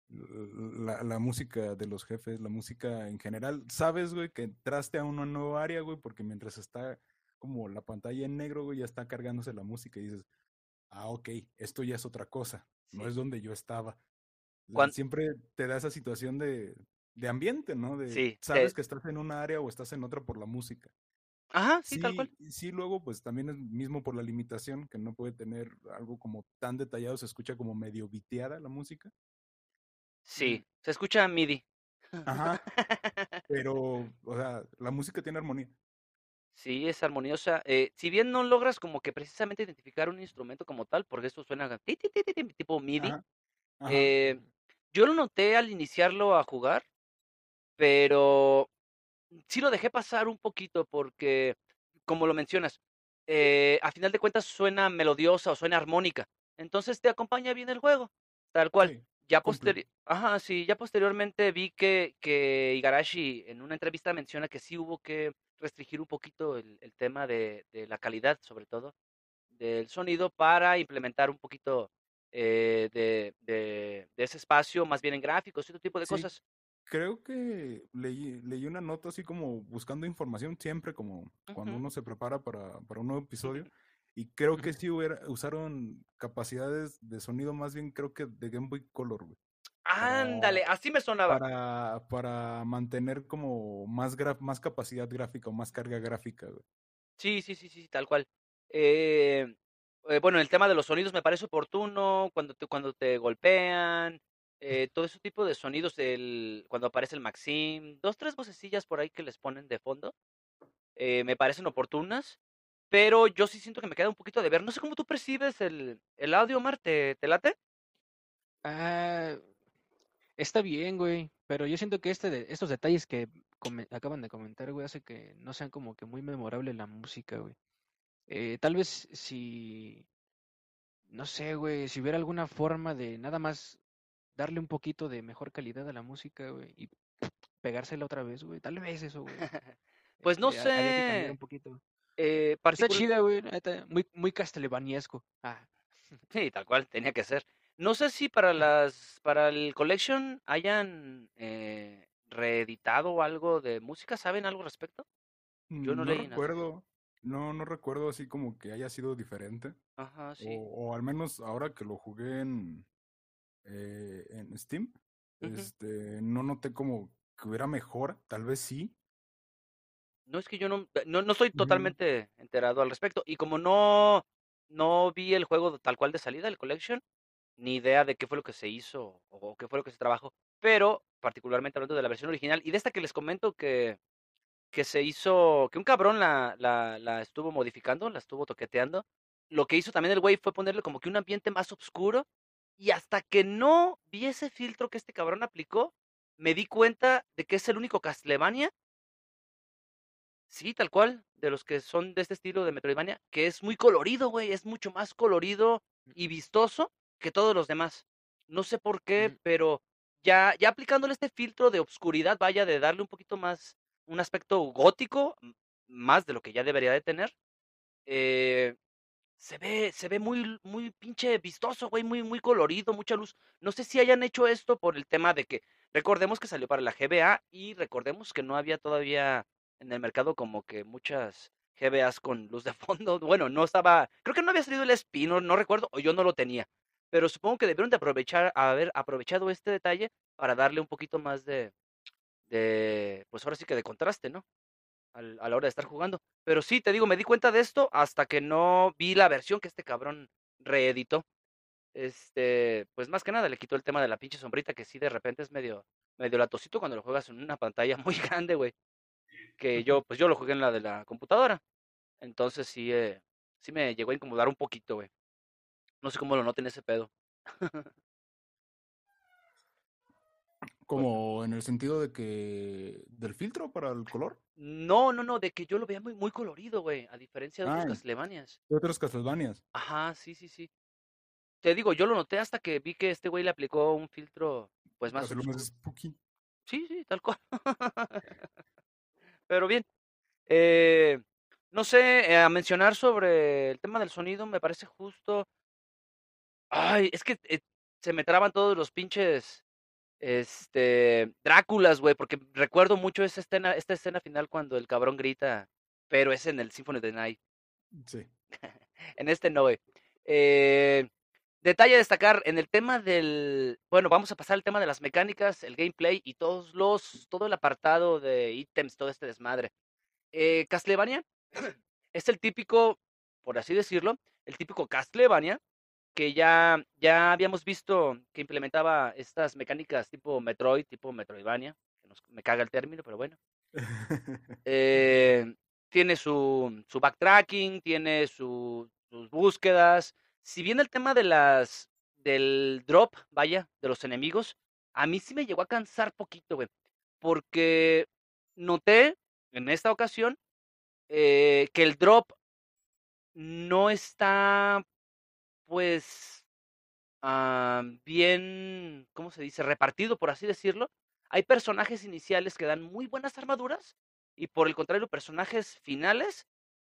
La, la música de los jefes, la música en general. Sabes, güey, que entraste a una nueva área, güey, porque mientras está como la pantalla en negro, güey, ya está cargándose la música y dices, ah, ok, esto ya es otra cosa, no Sí. es donde yo estaba. O sea, Cuan- Siempre te da esa situación de, de ambiente, ¿no? De, Sí, sabes que estás en una área o estás en otra por la música. Ajá, sí, tal cual. Sí, sí, luego pues también es mismo por la limitación que no puede tener algo como tan detallado, se escucha como medio viteada la música. Sí, se escucha MIDI. Ajá, pero, o sea, la música tiene armonía. Sí, es armoniosa. Eh, si bien no logras como que precisamente identificar un instrumento como tal, porque esto suena ti, ti, ti, ti, ti, tipo MIDI, Ajá, ajá. eh, yo lo noté al iniciarlo a jugar, pero sí lo dejé pasar un poquito porque, como lo mencionas, eh, a final de cuentas suena melodiosa o suena armónica. Entonces te acompaña bien el juego, tal cual. Sí, Ya posteri Ajá, sí, ya posteriormente vi que, que Igarashi en una entrevista menciona que sí hubo que restringir un poquito el, el tema de, de la calidad, sobre todo, del sonido para implementar un poquito eh, de, de, de ese espacio, más bien en gráficos y otro tipo de Sí, cosas. creo que leí, leí una nota así como buscando información siempre, como cuando uno se prepara para, para un nuevo episodio. Y creo que sí hubiera- usaron capacidades de sonido más bien creo que de Game Boy Color, güey. Ándale, Para, así me sonaba. para, para mantener como más, gra- más capacidad gráfica o más carga gráfica, güey. Sí, sí, sí, sí, tal cual. Eh, eh, bueno, el tema de los sonidos me parece oportuno, cuando te, cuando te golpean, eh, todo ese tipo de sonidos, el, cuando aparece el Maxim, dos, tres vocecillas por ahí que les ponen de fondo, eh, me parecen oportunas, pero yo sí siento que me queda un poquito de ver. No sé cómo tú percibes el, el audio, Omar, ¿te, te late? Ah, está bien, güey. Pero yo siento que este de, estos detalles que acaban de comentar, güey, hace que no sean como que muy memorable la música, güey. Eh, tal vez si, no sé, güey, si hubiera alguna forma de nada más darle un poquito de mejor calidad a la música, güey, y pegársela otra vez, güey. Tal vez eso, güey. Pues no cambiar sé, un poquito. Eh, Está chida, güey, muy, muy castlevaniesco. Ah, Sí, tal cual, tenía que ser. No sé si para las, para el collection hayan eh, reeditado algo de música, ¿saben algo al respecto? Yo no No leí nada. recuerdo, no, no recuerdo así como que haya sido diferente. Ajá, sí. O, o al menos ahora que lo jugué en, eh, en Steam, este, no noté como que hubiera mejor, tal vez sí. No es que yo no, no, no estoy totalmente enterado al respecto. Y como no, no vi el juego tal cual de salida, el collection, ni idea de qué fue lo que se hizo o qué fue lo que se trabajó. Pero, particularmente hablando de la versión original y de esta que les comento que, que se hizo, que un cabrón la, la, la estuvo modificando, la estuvo toqueteando. Lo que hizo también el güey fue ponerle como que un ambiente más oscuro. Y hasta que no vi ese filtro que este cabrón aplicó, me di cuenta de que es el único Castlevania. Sí, tal cual, de los que son de este estilo de Metroidvania, que es muy colorido, güey, es mucho más colorido y vistoso que todos los demás. No sé por qué, Ujú. pero ya, ya aplicándole este filtro de obscuridad, vaya, de darle un poquito más, un aspecto gótico, más de lo que ya debería de tener, eh, se ve, se ve muy, muy pinche vistoso, güey, muy, muy colorido, mucha luz. No sé si hayan hecho esto por el tema de que, recordemos que salió para la GBA y recordemos que no había todavía en el mercado como que muchas GBAs con luz de fondo. Bueno, no estaba, creo que no había salido el Espino, no recuerdo, o yo no lo tenía. Pero supongo que debieron de aprovechar, haber aprovechado este detalle para darle un poquito más de, de, pues ahora sí que de contraste, ¿no? al- a la hora de estar jugando. Pero sí, te digo, me di cuenta de esto hasta que no vi la versión que este cabrón reeditó. Este, pues más que nada le quitó el tema de la pinche sombrita que sí de repente es medio, medio latosito cuando lo juegas en una pantalla muy grande, güey. Que yo, pues yo lo jugué en la de la computadora. Entonces sí, eh, sí me llegó a incomodar un poquito, güey. No sé cómo lo noten ese pedo. Como en el sentido de que del filtro para el color. No, no, no, de que yo lo veía muy, muy colorido, güey, a diferencia de otros Ah, Castlevanias. de otros Castlevanias. Ajá, sí, sí, sí. Te digo, yo lo noté hasta que vi que este güey le aplicó un filtro, pues más hacerlo más spooky. Sí, sí, tal cual. Pero bien, eh, no sé, a mencionar sobre el tema del sonido, me parece justo. Ay, es que eh, se me traban todos los pinches, este, Dráculas, güey, porque recuerdo mucho esa escena, esta escena final cuando el cabrón grita, pero es en el Symphony of the Night. Sí. En este no, güey. Eh, detalle a destacar en el tema del. Bueno, vamos a pasar al tema de las mecánicas, el gameplay y todos los. todo el apartado de ítems, todo este desmadre. Eh, Castlevania es el típico, por así decirlo, el típico Castlevania que ya, ya habíamos visto que implementaba estas mecánicas tipo Metroid, tipo Metroidvania, que nos- me caga el término, pero bueno. Eh, tiene su, su backtracking, tiene su- sus búsquedas. Si bien el tema de las del drop, vaya, de los enemigos, a mí sí me llegó a cansar poquito, güey. Porque noté en esta ocasión eh, que el drop no está, pues, ah, bien, ¿cómo se dice? Repartido, por así decirlo. Hay personajes iniciales que dan muy buenas armaduras y por el contrario, personajes finales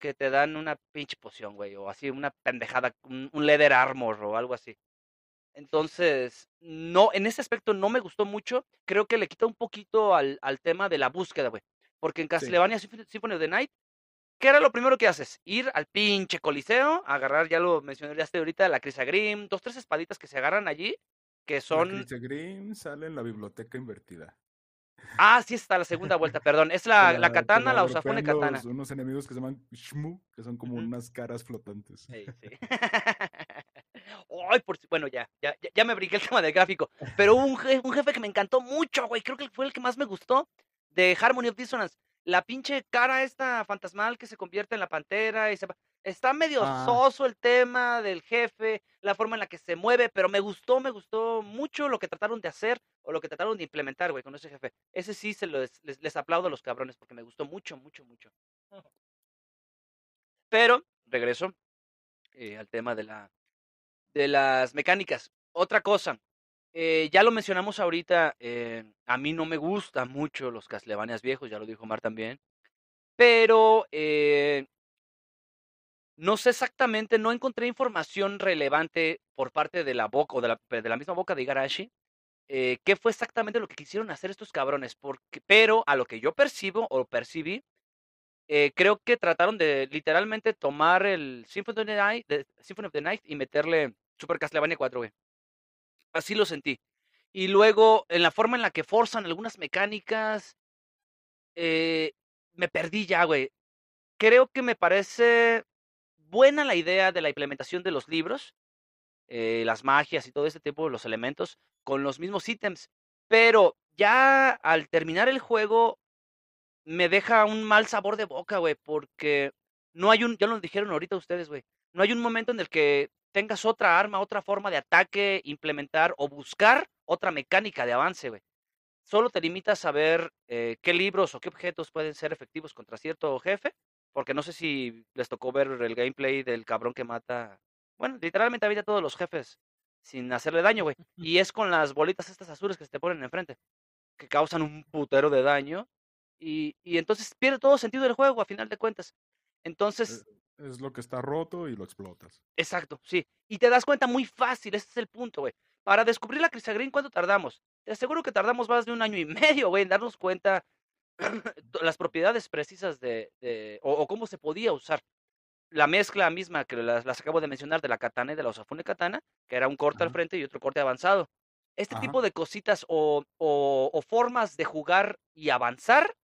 que te dan una pinche poción, güey, o así una pendejada, un, un leather armor o algo así. Entonces, no, en ese aspecto no me gustó mucho. Creo que le quita un poquito al, al tema de la búsqueda, güey. Porque en Sí. Castlevania Symphony Symphony of the Night, ¿qué era lo primero que haces? Ir al pinche coliseo, agarrar, ya lo mencionaste ahorita, la Crisagrim, dos, tres espaditas que se agarran allí, que La son... Grimm sale en la biblioteca invertida. Ah, sí, está la segunda vuelta, perdón. Es la, la katana, la dropean katana. los- unos enemigos que se llaman Shmu, que son como unas caras flotantes. Sí, sí. Ay, por si, bueno, ya, ya, ya- ya me brinqué el tema del gráfico. Pero hubo un, je- un jefe que me encantó mucho, güey. Creo que fue el que más me gustó de Harmony of Dissonance. La pinche cara esta fantasmal que se convierte en la pantera y se va- Está medio Ah. soso el tema del jefe, la forma en la que se mueve, pero me gustó, me gustó mucho lo que trataron de hacer o lo que trataron de implementar, güey, con ese jefe. Ese sí se los, les, les aplaudo a los cabrones porque me gustó mucho, mucho, mucho. Pero, regreso eh, al tema de la, de las mecánicas. Otra cosa, eh, ya lo mencionamos ahorita, eh, a mí no me gustan mucho los Castlevanias viejos, ya lo dijo Mar también, pero eh, no sé exactamente, no encontré información relevante por parte de la boca o de la, de la misma boca de Igarashi, eh, qué fue exactamente lo que quisieron hacer estos cabrones, porque, pero a lo que yo percibo o percibí, eh, creo que trataron de literalmente tomar el Symphony of the Night, Symphony of the Night y meterle Super Castlevania 4, güey. Así lo sentí. Y luego, en la forma en la que forzan algunas mecánicas, eh, me perdí ya, güey. Creo que me parece buena la idea de la implementación de los libros, eh, las magias y todo este tipo, los elementos, con los mismos ítems. Pero ya al terminar el juego, me deja un mal sabor de boca, güey, porque no hay un, ya lo dijeron ahorita ustedes, güey, no hay un momento en el que tengas otra arma, otra forma de ataque, implementar o buscar otra mecánica de avance, güey. Solo te limitas a ver eh, qué libros o qué objetos pueden ser efectivos contra cierto jefe, porque no sé si les tocó ver el gameplay del cabrón que mata, bueno, literalmente habita a todos los jefes sin hacerle daño, güey. Y es con las bolitas estas azules que se te ponen enfrente, que causan un putero de daño. Y, y entonces pierde todo sentido el juego a final de cuentas. Entonces, Es lo que está roto y lo explotas. exacto, sí. Y te das cuenta muy fácil, ese es el punto, güey. Para descubrir la Crisagrín, ¿cuánto tardamos? Te aseguro que tardamos más de un año y medio, güey, en darnos cuenta las propiedades precisas de, de- o, o cómo se podía usar. La mezcla misma que las, las acabo de mencionar de la katana y de la Osafune katana, que era un corte al frente y otro corte avanzado. Este Ajá. tipo de cositas o, o- o formas de jugar y avanzar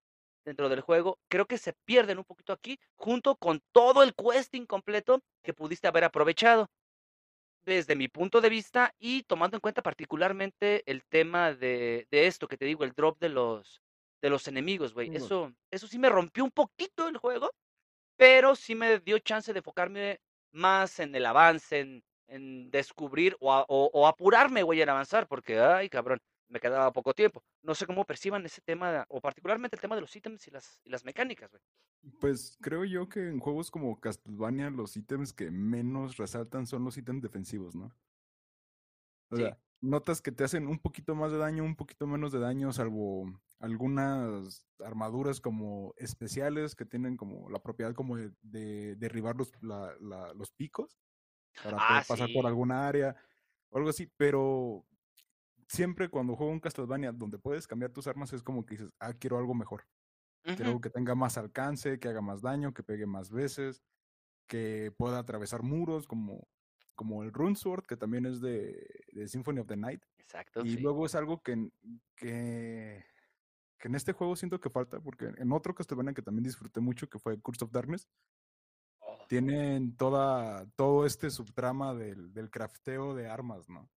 dentro del juego, creo que se pierden un poquito aquí, junto con todo el questing completo que pudiste haber aprovechado. Desde mi punto de vista y tomando en cuenta particularmente el tema de, de esto que te digo, el drop de los, de los enemigos, güey. Eso, eso sí me rompió un poquito el juego, pero sí me dio chance de enfocarme más en el avance, en, en descubrir o, a- o- o apurarme, güey, en avanzar, porque, ay, cabrón, me quedaba poco tiempo. No sé cómo perciban ese tema, o particularmente el tema de los ítems y las, y las mecánicas, güey. Pues creo yo que en juegos como Castlevania los ítems que menos resaltan son los ítems defensivos, ¿no? O Sí. sea, notas que te hacen un poquito más de daño, un poquito menos de daño, salvo algunas armaduras como especiales que tienen como la propiedad como de, de derribar los, la- la- los picos para Ah, poder pasar por alguna área o algo así, pero siempre cuando juego un Castlevania donde puedes cambiar tus armas es como que dices, ah, quiero algo mejor. Quiero Ujú. algo que tenga más alcance, que haga más daño, que pegue más veces, que pueda atravesar muros, como, como el Rune Sword, que también es de, de Symphony of the Night. Exacto, Y sí. luego es algo que, en- que, que en este juego siento que falta, porque en otro Castlevania que también disfruté mucho, que fue Curse of Darkness, Oh, tienen toda, todo este subtrama del, del crafteo de armas, ¿no?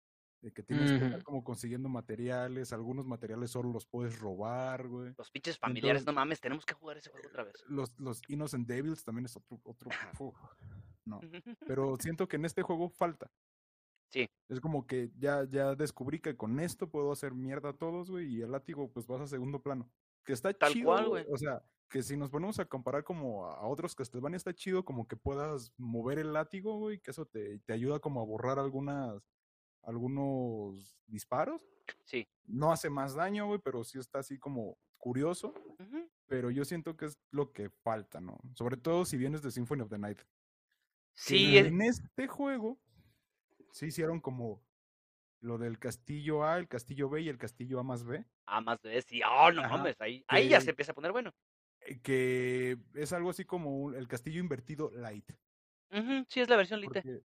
De que tienes que estar como consiguiendo materiales, algunos materiales solo los puedes robar, güey. los pinches familiares, no mames, tenemos que jugar ese juego otra vez. los, los Innocent Devils también es otro, otro, no. Pero siento que en este juego falta. Sí. Es como que ya, ya descubrí que con esto puedo hacer mierda a todos, güey, y el látigo pues vas a segundo plano. Que está Tal chido, cual, güey. O sea, que si nos ponemos a comparar como a, otros Castlevania está chido como que puedas mover el látigo, güey, que eso te, te ayuda como a borrar algunas, algunos disparos. Sí. No hace más daño, güey, pero sí está así como curioso. Pero yo siento que es lo que falta, ¿no? Sobre todo si vienes de Symphony of the Night. Sí, eh, en este juego se hicieron como lo del castillo A, el castillo B y el castillo A más B, ah, más de sí. Oh, no mames, ahí, ahí ya se empieza a poner bueno. eh, que es algo así como el castillo invertido light. Ujú, Sí, es la versión. Porque,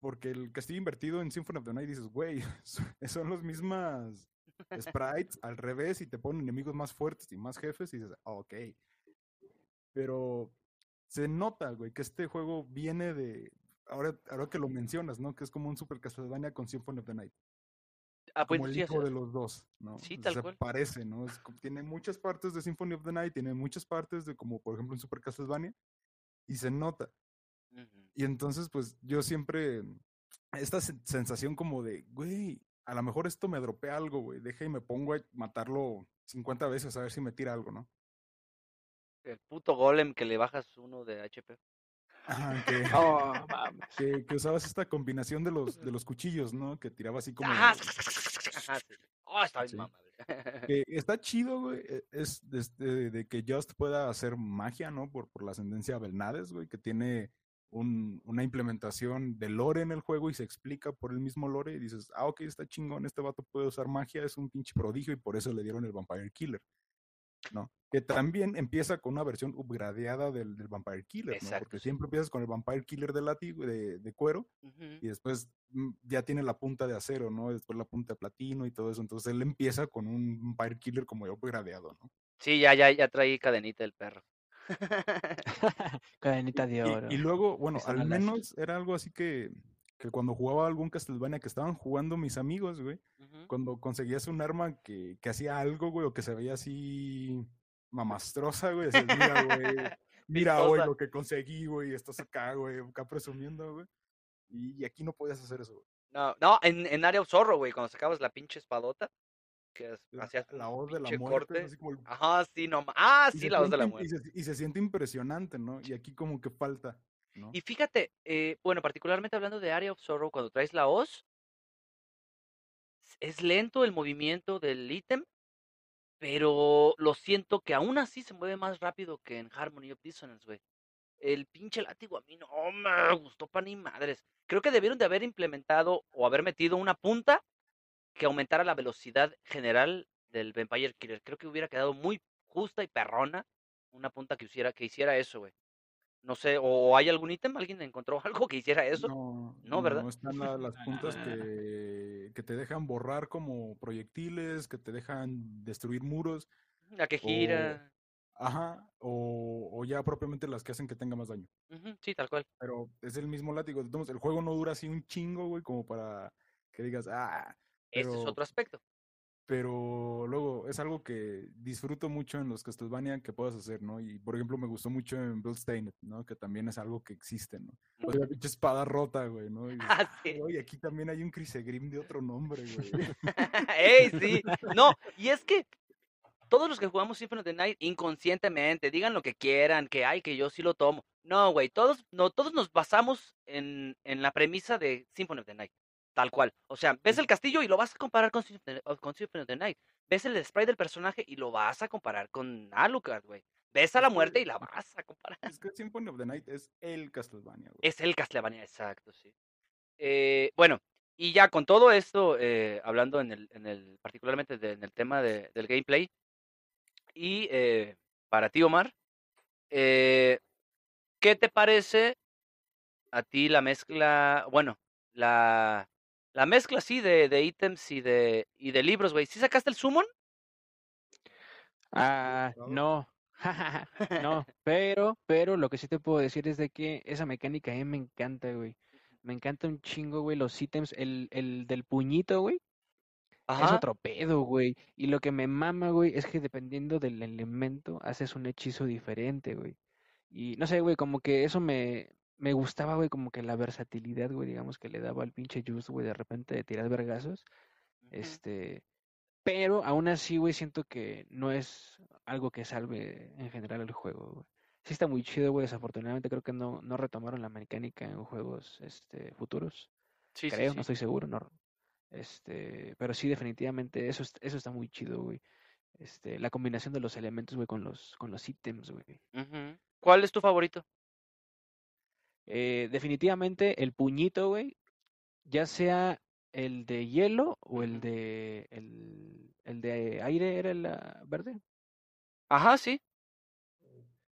porque el castillo invertido en Symphony of the Night dices, güey, son los mismas sprites al revés y te ponen enemigos más fuertes y más jefes y dices, "Ah, ok. Pero se nota, güey, que este juego viene de, ahora, ahora que lo mencionas, ¿no? Que es como un Super Castlevania con Symphony of the Night. Ah, como bueno, el sí, hijo de los dos, ¿no? Sí, tal se cual. parece, ¿no? Es tiene muchas partes de Symphony of the Night, tiene muchas partes de como por ejemplo en Super Castlevania y se nota. Y entonces pues yo siempre esta sen- sensación como de, güey, a lo mejor esto me dropea algo, güey, deja y me pongo a matarlo 50 veces a ver si me tira algo, ¿no? El puto golem que le bajas uno de HP. Ajá, que, Oh, que, que usabas esta combinación de los, de los cuchillos, ¿no? Que tiraba así como... Ajá, sí. Oh, está Sí. mamada. que está chido, güey, e- es de, este- de que Just pueda hacer magia, ¿no? Por, por la ascendencia a Belnades, güey, que tiene un- una implementación de lore en el juego y se explica por el mismo lore y dices, ah, ok, está chingón, este vato puede usar magia, es un pinche prodigio y por eso le dieron el Vampire Killer, ¿no? Que también empieza con una versión upgradeada del, del Vampire Killer, ¿no? Exacto, Porque siempre empiezas con el Vampire Killer de látigo, de, de cuero, y después mm, ya tiene la punta de acero, ¿no? Después la punta de platino y todo eso. Entonces él empieza con un Vampire Killer como ya upgradeado, ¿no? Sí, ya, ya, ya traí cadenita el perro. Cadenita de Y, oro. y luego, bueno, al menos era algo así que, que cuando jugaba algún Castlevania que estaban jugando mis amigos, güey, cuando conseguías un arma que, que hacía algo, güey, o que se veía así mamastrosa, güey. Decías, mira, güey. Mira, Vistosa. lo que conseguí, güey. Estás acá, güey, acá presumiendo, güey. Y, y aquí no podías hacer eso, güey. No, no, en, en Area of Zorro, güey, cuando sacabas la pinche espadota, que La, hacías la hoz de la muerte. corte. así como el- Ajá, sí, no Ah, sí, la voz de la y muerte. se- Y se siente impresionante, ¿no? Y aquí como que falta, Y fíjate, eh, bueno, particularmente hablando de Area of Sorrow, cuando traes la hoz, es lento el movimiento del ítem, pero lo siento que aún así se mueve más rápido que en Harmony of Dissonance, güey. El pinche látigo a mí no me gustó pa' ni madres. Creo que debieron de haber implementado o haber metido una punta que aumentara la velocidad general del Vampire Killer. Creo que hubiera quedado muy justa y perrona una punta que hiciera, que hiciera eso, güey. No sé, o hay algún ítem, alguien encontró algo que hiciera eso. No, No, ¿verdad? están la- las puntas Ah. que, que te dejan borrar como proyectiles, que te dejan destruir muros. La que o- gira. Ajá, o, o ya propiamente las que hacen que tenga más daño. Sí, tal cual. Pero es el mismo látigo. Entonces, el juego no dura así un chingo, güey, como para que digas, ah, Ese es pero- otro aspecto. Pero luego es algo que disfruto mucho en los Castlevania que puedas hacer, ¿no? Y por ejemplo me gustó mucho en Bloodstained, ¿no? Que también es algo que existe, ¿no? O sea, pinche espada rota, güey, ¿no? Y Ah, "Ah, sí. güey, aquí también hay un Crisegrim de otro nombre, güey. ¡Ey, sí! No, y es que todos los que jugamos Symphony of the Night inconscientemente, digan lo que quieran, que ay, que yo sí lo tomo. No, güey, todos, no, todos nos basamos en, en la premisa de Symphony of the Night. Tal cual. O sea, ves el castillo y lo vas a comparar con Symphony, of- con Symphony of the Night. Ves el spray del personaje y lo vas a comparar con Alucard, güey. Ves a la muerte y la vas a comparar. es que Symphony of the Night es el Castlevania, güey. Es el Castlevania, exacto, sí. Eh, bueno, y ya con todo esto, eh, hablando en el, en el, particularmente de- en el tema de- del gameplay, y eh, para ti, Omar, ¿qué te parece a ti la mezcla, bueno, la, la mezcla, sí, de, de ítems y de, y de libros, güey? ¿Sí sacaste el summon? Ah, Claro. no. No, pero, pero lo que sí te puedo decir es de que esa mecánica a mí me encanta, güey. Me encanta un chingo, güey, los ítems, el, el del puñito, güey, es Ajá. otro pedo, güey. Y lo que me mama, güey, es que dependiendo del elemento, haces un hechizo diferente, güey. Y no sé, güey, como que eso me, me gustaba, güey, como que la versatilidad, güey, digamos, que le daba al pinche Juice, güey, de repente de tirar vergazos. Este, pero aún así, güey, siento que no es algo que salve en general el juego, güey. Sí está muy chido, güey. Desafortunadamente creo que no, no retomaron la mecánica en juegos este, futuros. Sí, sí, creo, sí. no estoy seguro, no. Este, pero sí, definitivamente, eso, es- eso está muy chido, güey. Este, la combinación de los elementos, güey, con los, con los ítems, güey. ¿Cuál es tu favorito? Eh, definitivamente el puñito, güey, ya sea el de hielo o el de el, el de aire era el ah, verde. Ajá, sí,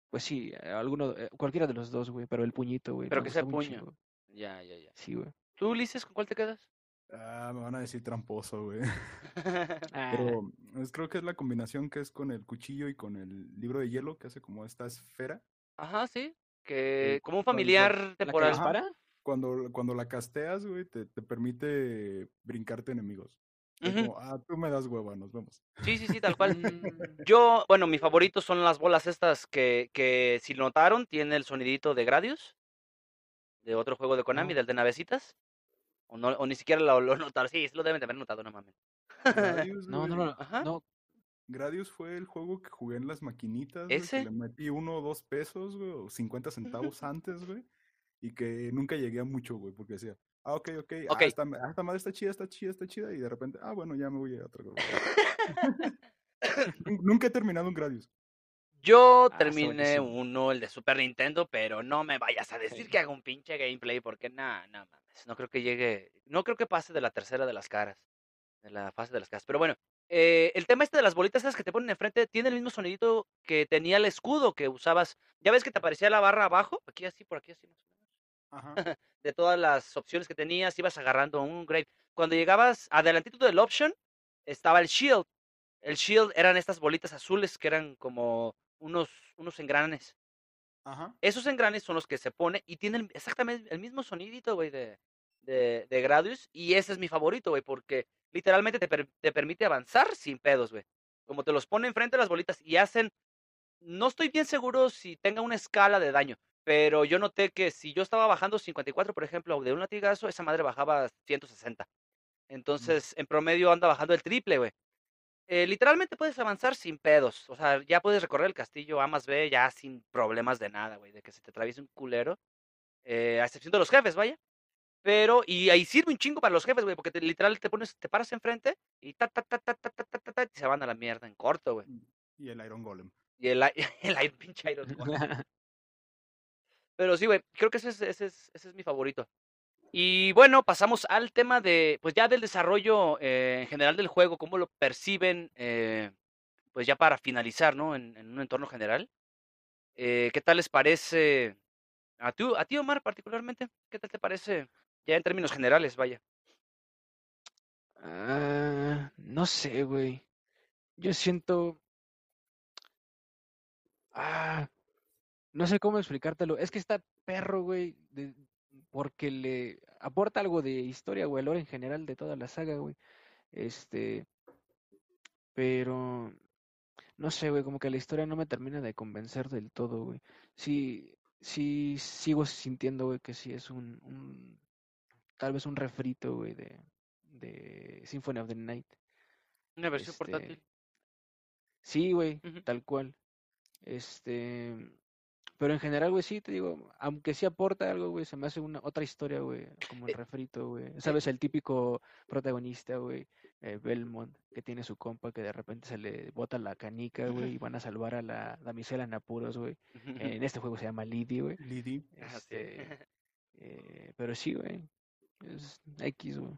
Pues sí, eh, alguno, eh, cualquiera de los dos, güey, pero el puñito, güey. pero que sea puño. Ya, ya, ya. Sí, güey. ¿Tú, Ulises, con cuál te quedas? Ah, me van a decir tramposo, güey. Ah, Pero es, creo que es la combinación que es con el cuchillo y con el libro de hielo, que hace como esta esfera. Ajá, sí. Que como un familiar ¿La temporal. Dispara? Cuando, cuando la casteas, güey, te, te permite brincarte enemigos. Ujú. como, ah, tú me das hueva, nos vemos. Sí, sí, sí, tal cual. Mm, Yo, bueno, mi favorito son las bolas estas que, que si notaron, tiene el sonidito de Gradius, de otro juego de Konami, del de navecitas. O, no, o ni siquiera lo, lo notaron. Sí, lo deben de haber notado, no mames. Gradius, no, no, no, no. Gradius fue el juego que jugué en las maquinitas, ¿Ese? que le metí uno o dos pesos, güey, o 50 centavos antes, güey, y que nunca llegué a mucho, güey, porque decía, ah, ok, ok. Ah, esta, ah, esta madre está chida, está chida, está chida, y de repente, ah, bueno, ya me voy a otro. güey. Nun- nunca he terminado un Gradius. Yo está terminé uno, el de Super Nintendo, pero no me vayas a decir Sí. que haga un pinche gameplay, porque nada, no mames. No creo que llegue, no creo que pase de la tercera de las caras, de la fase de las caras. Pero bueno, eh, el tema este de las bolitas esas que te ponen enfrente tiene el mismo sonidito que tenía el escudo que usabas. Ya ves que te aparecía la barra abajo, aquí así, por aquí así más o menos. Ajá. De todas las opciones que tenías, ibas agarrando un grave. Cuando llegabas adelantito del option, estaba el shield. El shield eran estas bolitas azules que eran como unos, unos engranes. Ajá. Esos engranes son los que se pone y tienen exactamente el mismo sonidito, güey, de, de, de Gradius. Y ese es mi favorito, güey, porque literalmente te, per- te permite avanzar sin pedos, güey. Como te los pone enfrente las bolitas y hacen no estoy bien seguro si tenga una escala de daño, pero yo noté que si yo estaba bajando 54, por ejemplo, de un latigazo, esa madre bajaba 160. Entonces, en promedio anda bajando el triple, güey. Eh, literalmente puedes avanzar sin pedos. O sea, ya puedes recorrer el castillo A más B ya sin problemas de nada, güey. De que se te atraviese un culero. Eh, a excepción de los jefes, vaya. Pero, y ahí sirve un chingo para los jefes, güey, porque te, literal te pones, te paras enfrente y ta, ta, ta, ta, ta, ta, ta, ta, y se van a la mierda en corto, güey. Y el Iron Golem. Y el, el, i- pinche Iron Golem. Pero sí, güey, creo que ese es, ese, es, ese es mi favorito. Y bueno, pasamos al tema de, pues ya del desarrollo eh, en general del juego, cómo lo perciben, eh, pues ya para finalizar, ¿no? En, en un entorno general. Eh, ¿Qué tal les parece a tú, a ti Omar particularmente? ¿Qué tal te parece ya en términos generales, vaya? Ah, no sé, güey. Yo siento. Ah, no sé cómo explicártelo. Es que está perro, güey, porque le aporta algo de historia, güey, el lore en general de toda la saga, güey. Este, pero no sé, güey, como que la historia no me termina de convencer del todo, güey. Sí, sí sigo sintiendo, güey, que sí es un tal vez un refrito, güey, de, de Symphony of the Night. Una versión Este, portátil. Sí, güey, tal cual. Este, pero en general, güey, sí, te digo, aunque sí aporta algo, güey, se me hace una otra historia, güey, como el Eh, refrito, güey. ¿Sabes? El típico protagonista, güey, eh, Belmont, que tiene su compa que de repente se le bota la canica, güey, y van a salvar a la damisela en apuros, güey. En este juego se llama Lady, güey. Sí. Este, eh, pero sí, güey, es X, güey.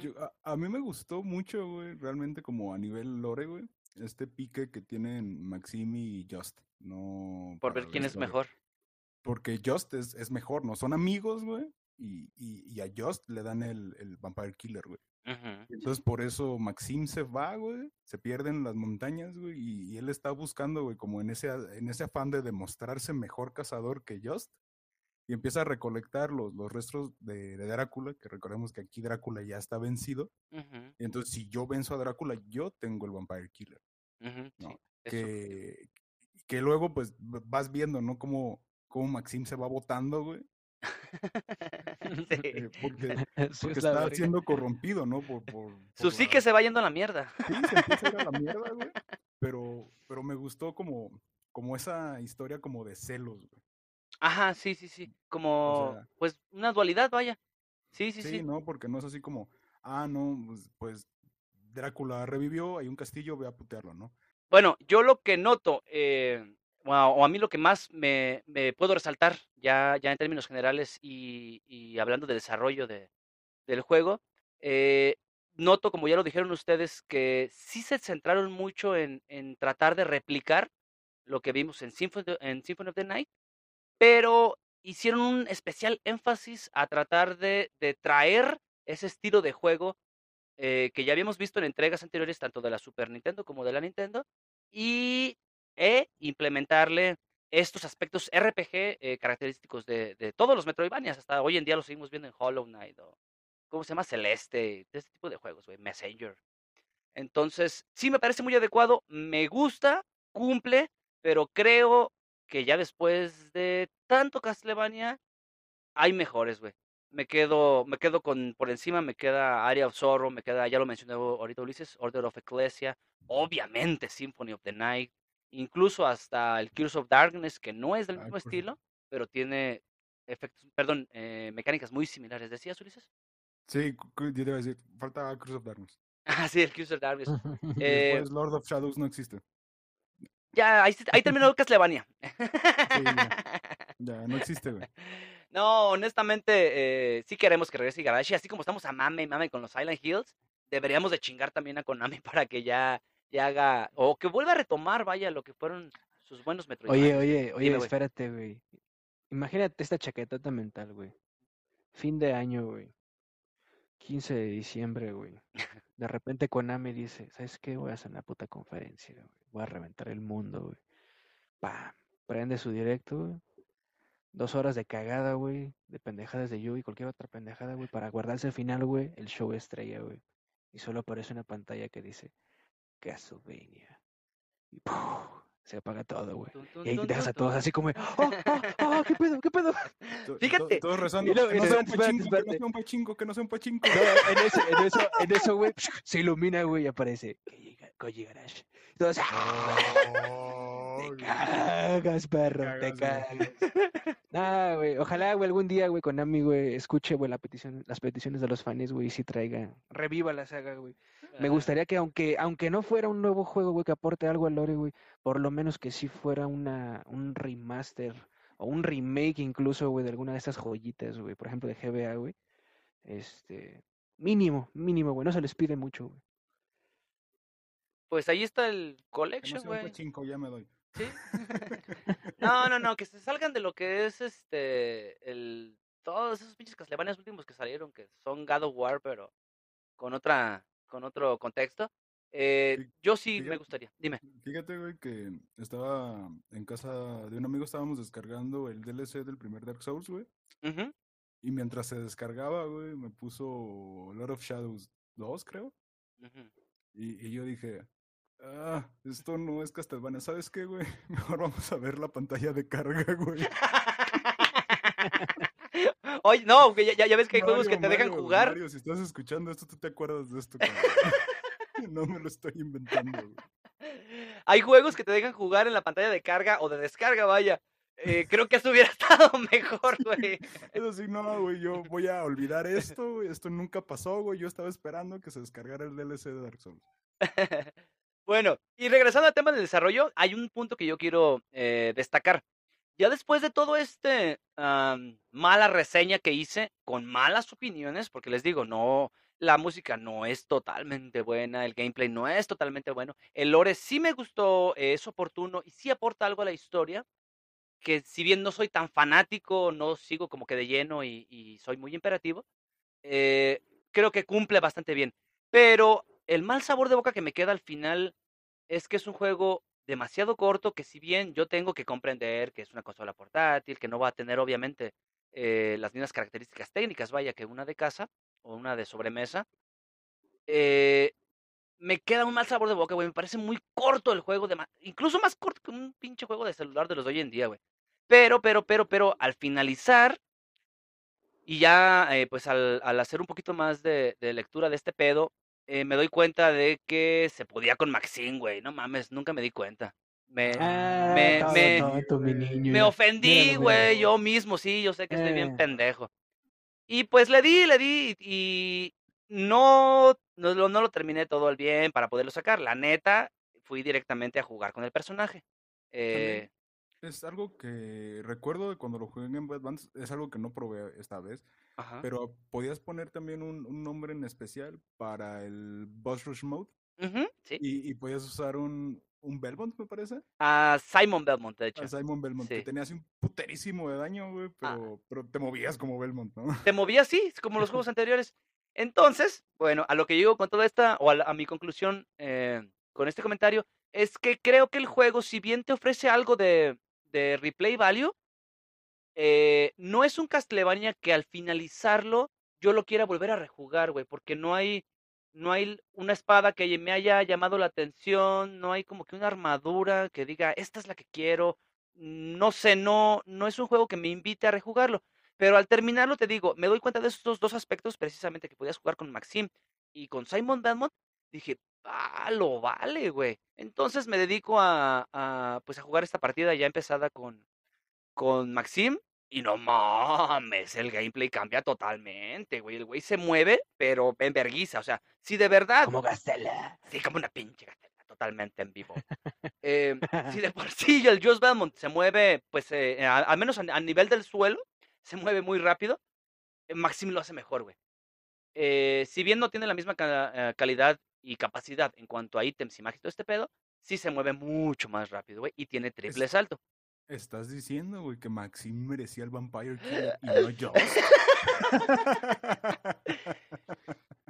Yo- a, a mí me gustó mucho, güey, realmente como a nivel lore, güey, este pique que tienen Maxim y Just. No Por ver quién es mejor. Porque Just es, es mejor, ¿no? Son amigos, güey. Y, y, y a Just le dan el, el Vampire Killer, güey. Entonces por eso Maxim se va, güey. Se pierde en las montañas, güey. Y, y él está buscando, güey, como en ese, en ese afán de demostrarse mejor cazador que Just. Y empieza a recolectar los, los restos de, de Drácula, que recordemos que aquí Drácula ya está vencido. Y entonces si yo venzo a Drácula, yo tengo el Vampire Killer. No, sí. Que, que luego pues vas viendo, ¿no? Cómo, cómo Maxim se va botando, güey. Sí. eh, porque Sí, porque está verga. siendo corrompido, ¿no? Por, por, Su psique la- se va yendo a la mierda. Sí, se empieza a ir a la mierda, güey. Pero, pero me gustó como, como esa historia como de celos, güey. Ajá, sí, sí, sí. Como, sea- pues, una dualidad, vaya. Sí, sí, Sí, sí. ¿no? Porque no es así como, ah, no, pues, pues Drácula revivió, hay un castillo, voy a putearlo, ¿no? Bueno, yo lo que noto, eh, o, a, o a mí lo que más me, me puedo resaltar, ya, ya en términos generales y, y hablando de desarrollo de, del juego, eh, noto, como ya lo dijeron ustedes, que sí se centraron mucho en, en tratar de replicar lo que vimos en Symphony, en Symphony of the Night, pero hicieron un especial énfasis a tratar de, traer ese estilo de juego eh, que ya habíamos visto en entregas anteriores, tanto de la Super Nintendo como de la Nintendo, y e implementarle estos aspectos RPG eh, característicos de, todos los Metroidvanias. Hasta hoy en día lo seguimos viendo en Hollow Knight o, ¿cómo se llama? Celeste, de este tipo de juegos, Messenger. Entonces, sí me parece muy adecuado, me gusta, cumple, pero creo que ya después de tanto Castlevania, hay mejores, güey. Me quedo, me quedo con, por encima me queda Area of Sorrow, me queda, ya lo mencioné ahorita Ulises, Order of Ecclesia, obviamente Symphony of the Night, incluso hasta el Curse of Darkness, que no es del Ah, mismo Curse of estilo, pero tiene efectos, perdón, eh, mecánicas muy similares. ¿Decías, Ulises? Sí, yo te iba a decir, falta Cruz of Darkness. Ah, sí, el Curse of Darkness. Eh, Lord of Shadows no existe. Ya, ahí, ahí terminó Castlevania. Ya, no existe, güey. No, honestamente, eh, sí queremos que regrese Igarashi, así como estamos a mame y mame con los Silent Hills, deberíamos de chingar también a Konami para que ya, ya haga, o que vuelva a retomar, vaya, lo que fueron sus buenos Oye, Metroidvanias. oye, oye, Dime, güey. espérate, güey. Imagínate esta chaquetota mental, güey. Fin de año, güey. 15 de diciembre, güey. De repente Konami dice, ¿sabes qué? Voy a hacer una puta conferencia, güey. Voy a reventar el mundo, güey. Pam. Prende su directo, güey. Dos horas de cagada, güey. De pendejadas de yo y cualquier otra pendejada, güey. Para guardarse al final, güey, el show estrella, güey. Y solo aparece una pantalla que dice Castlevania. Y ¡puf! Se apaga todo, güey. Y ahí dejas a todos así como, ¡oh, oh, oh, qué pedo, qué pedo! Fíjate. Todos rezando. Luego- que no sea un pachinko, que no sea un pachinko, que no sea un pachinko. No, en eso, en eso, en eso, güey, se ilumina, güey, y aparece Koji Garage. Entonces, Oh, Te cagas, perro, te cagas, cagas. Nah, güey, ojalá, güey, algún día, güey, Konami, güey, escuche, güey, la petición, las peticiones de los fans, güey, y sí traiga, reviva la saga, güey. Me Ajá. gustaría que, aunque, aunque no fuera un nuevo juego, güey, que aporte algo al lore, güey, por lo menos que sí fuera una, un remaster o un remake incluso, güey, de alguna de estas joyitas, güey, por ejemplo, de GBA, güey. Este, mínimo, mínimo, güey, no se les pide mucho, güey. Pues ahí está el collection, güey. ya me doy. Sí. No, no, no, que se salgan de lo que es este el todos esos pinches Castlevanias últimos que salieron que son God of War, pero con otra con otro contexto. Eh, yo sí me gustaría. Dime. Fíjate, güey, que estaba en casa de un amigo, estábamos descargando el DLC del primer Dark Souls, güey. Y mientras se descargaba, güey, me puso Lord of Shadows 2, creo. Y, y yo dije, ah, esto no es Castlevania. ¿Sabes qué, güey? Mejor vamos a ver la pantalla de carga, güey. Oye, no, ya, ya- ya ves que hay juegos que Mario, te dejan jugar. Mario, si estás escuchando esto, tú te acuerdas de esto, cabrón. No me lo estoy inventando, güey. Hay juegos que te dejan jugar en la pantalla de carga o de descarga, vaya. Eh, creo que eso hubiera estado mejor, güey. Eso sí, no, güey, yo voy a olvidar esto, güey. Esto nunca pasó, güey. Yo estaba esperando que se descargara el DLC de Dark Souls. Bueno, y regresando al tema del desarrollo, hay un punto que yo quiero eh, destacar. Ya después de todo este mala reseña que hice, con malas opiniones, porque les digo, no, la música no es totalmente buena, el gameplay no es totalmente bueno, el lore sí me gustó, es oportuno y sí aporta algo a la historia, que si bien no soy tan fanático, no sigo como que de lleno y, y soy muy imperativo, eh, creo que cumple bastante bien. Pero el mal sabor de boca que me queda al final es que es un juego demasiado corto que si bien yo tengo que comprender que es una consola portátil, que no va a tener obviamente eh, las mismas características técnicas, vaya, que una de casa o una de sobremesa, eh, me queda un mal sabor de boca, güey. Me parece muy corto el juego, dema- incluso más corto que un pinche juego de celular de los de hoy en día, güey. Pero, pero, pero, pero, al finalizar, y ya, eh, pues al, al hacer un poquito más de, de lectura de este pedo, eh, me doy cuenta de que se podía con Maxine, güey. No mames, nunca me di cuenta. Me, Ah, me- todo me- mi niño. me ofendí, güey, yo mismo, sí, yo sé que estoy bien Eh. pendejo. Y pues le di, le di, y no, no, lo- no lo terminé todo al bien para poderlo sacar. La neta, fui directamente a jugar con el personaje. Eh, Es algo que recuerdo de cuando lo jugué en Game Advance. Es algo que no probé esta vez. ajá. Pero podías poner también un, un nombre en especial para el Boss Rush Mode. Sí. Y, y podías usar un, un Belmont, me parece. A Simon Belmont, de hecho. A Simon Belmont, Sí. que tenía así un puterísimo de daño, güey. Ah. Pero, pero te movías como Belmont, ¿no? te movía así, como los juegos anteriores. Entonces, bueno, a lo que llego con toda esta, o a, la- a mi conclusión eh, con este comentario, es que creo que el juego, si bien te ofrece algo de, de replay value, eh, no es un Castlevania que al finalizarlo yo lo quiera volver a rejugar, güey, porque no hay, no hay una espada que me haya llamado la atención, no hay como que una armadura que diga, esta es la que quiero, no sé, no, no es un juego que me invite a rejugarlo. Pero al terminarlo, te digo, me doy cuenta de estos dos aspectos precisamente que podías jugar con Maxim y con Simon Belmont. Dije, ah, lo vale, güey. Entonces me dedico a, a, pues a jugar esta partida ya empezada con, con Maxim. Y no mames, el gameplay cambia totalmente, güey. El güey se mueve, pero en verguiza. O sea, si de verdad Como Gastela. Sí, como una pinche gatela, totalmente en vivo. Eh, si de por sí el Joss Belmont se mueve, pues, eh, a- al menos a, a nivel del suelo, se mueve muy rápido, eh, Maxim lo hace mejor, güey. Eh, si bien no tiene la misma ca- calidad y capacidad en cuanto a ítems y magia y todo este pedo, sí se mueve mucho más rápido, güey, y tiene triple Es- salto. Estás diciendo, güey, que Maxim merecía el Vampire Killer y no yo.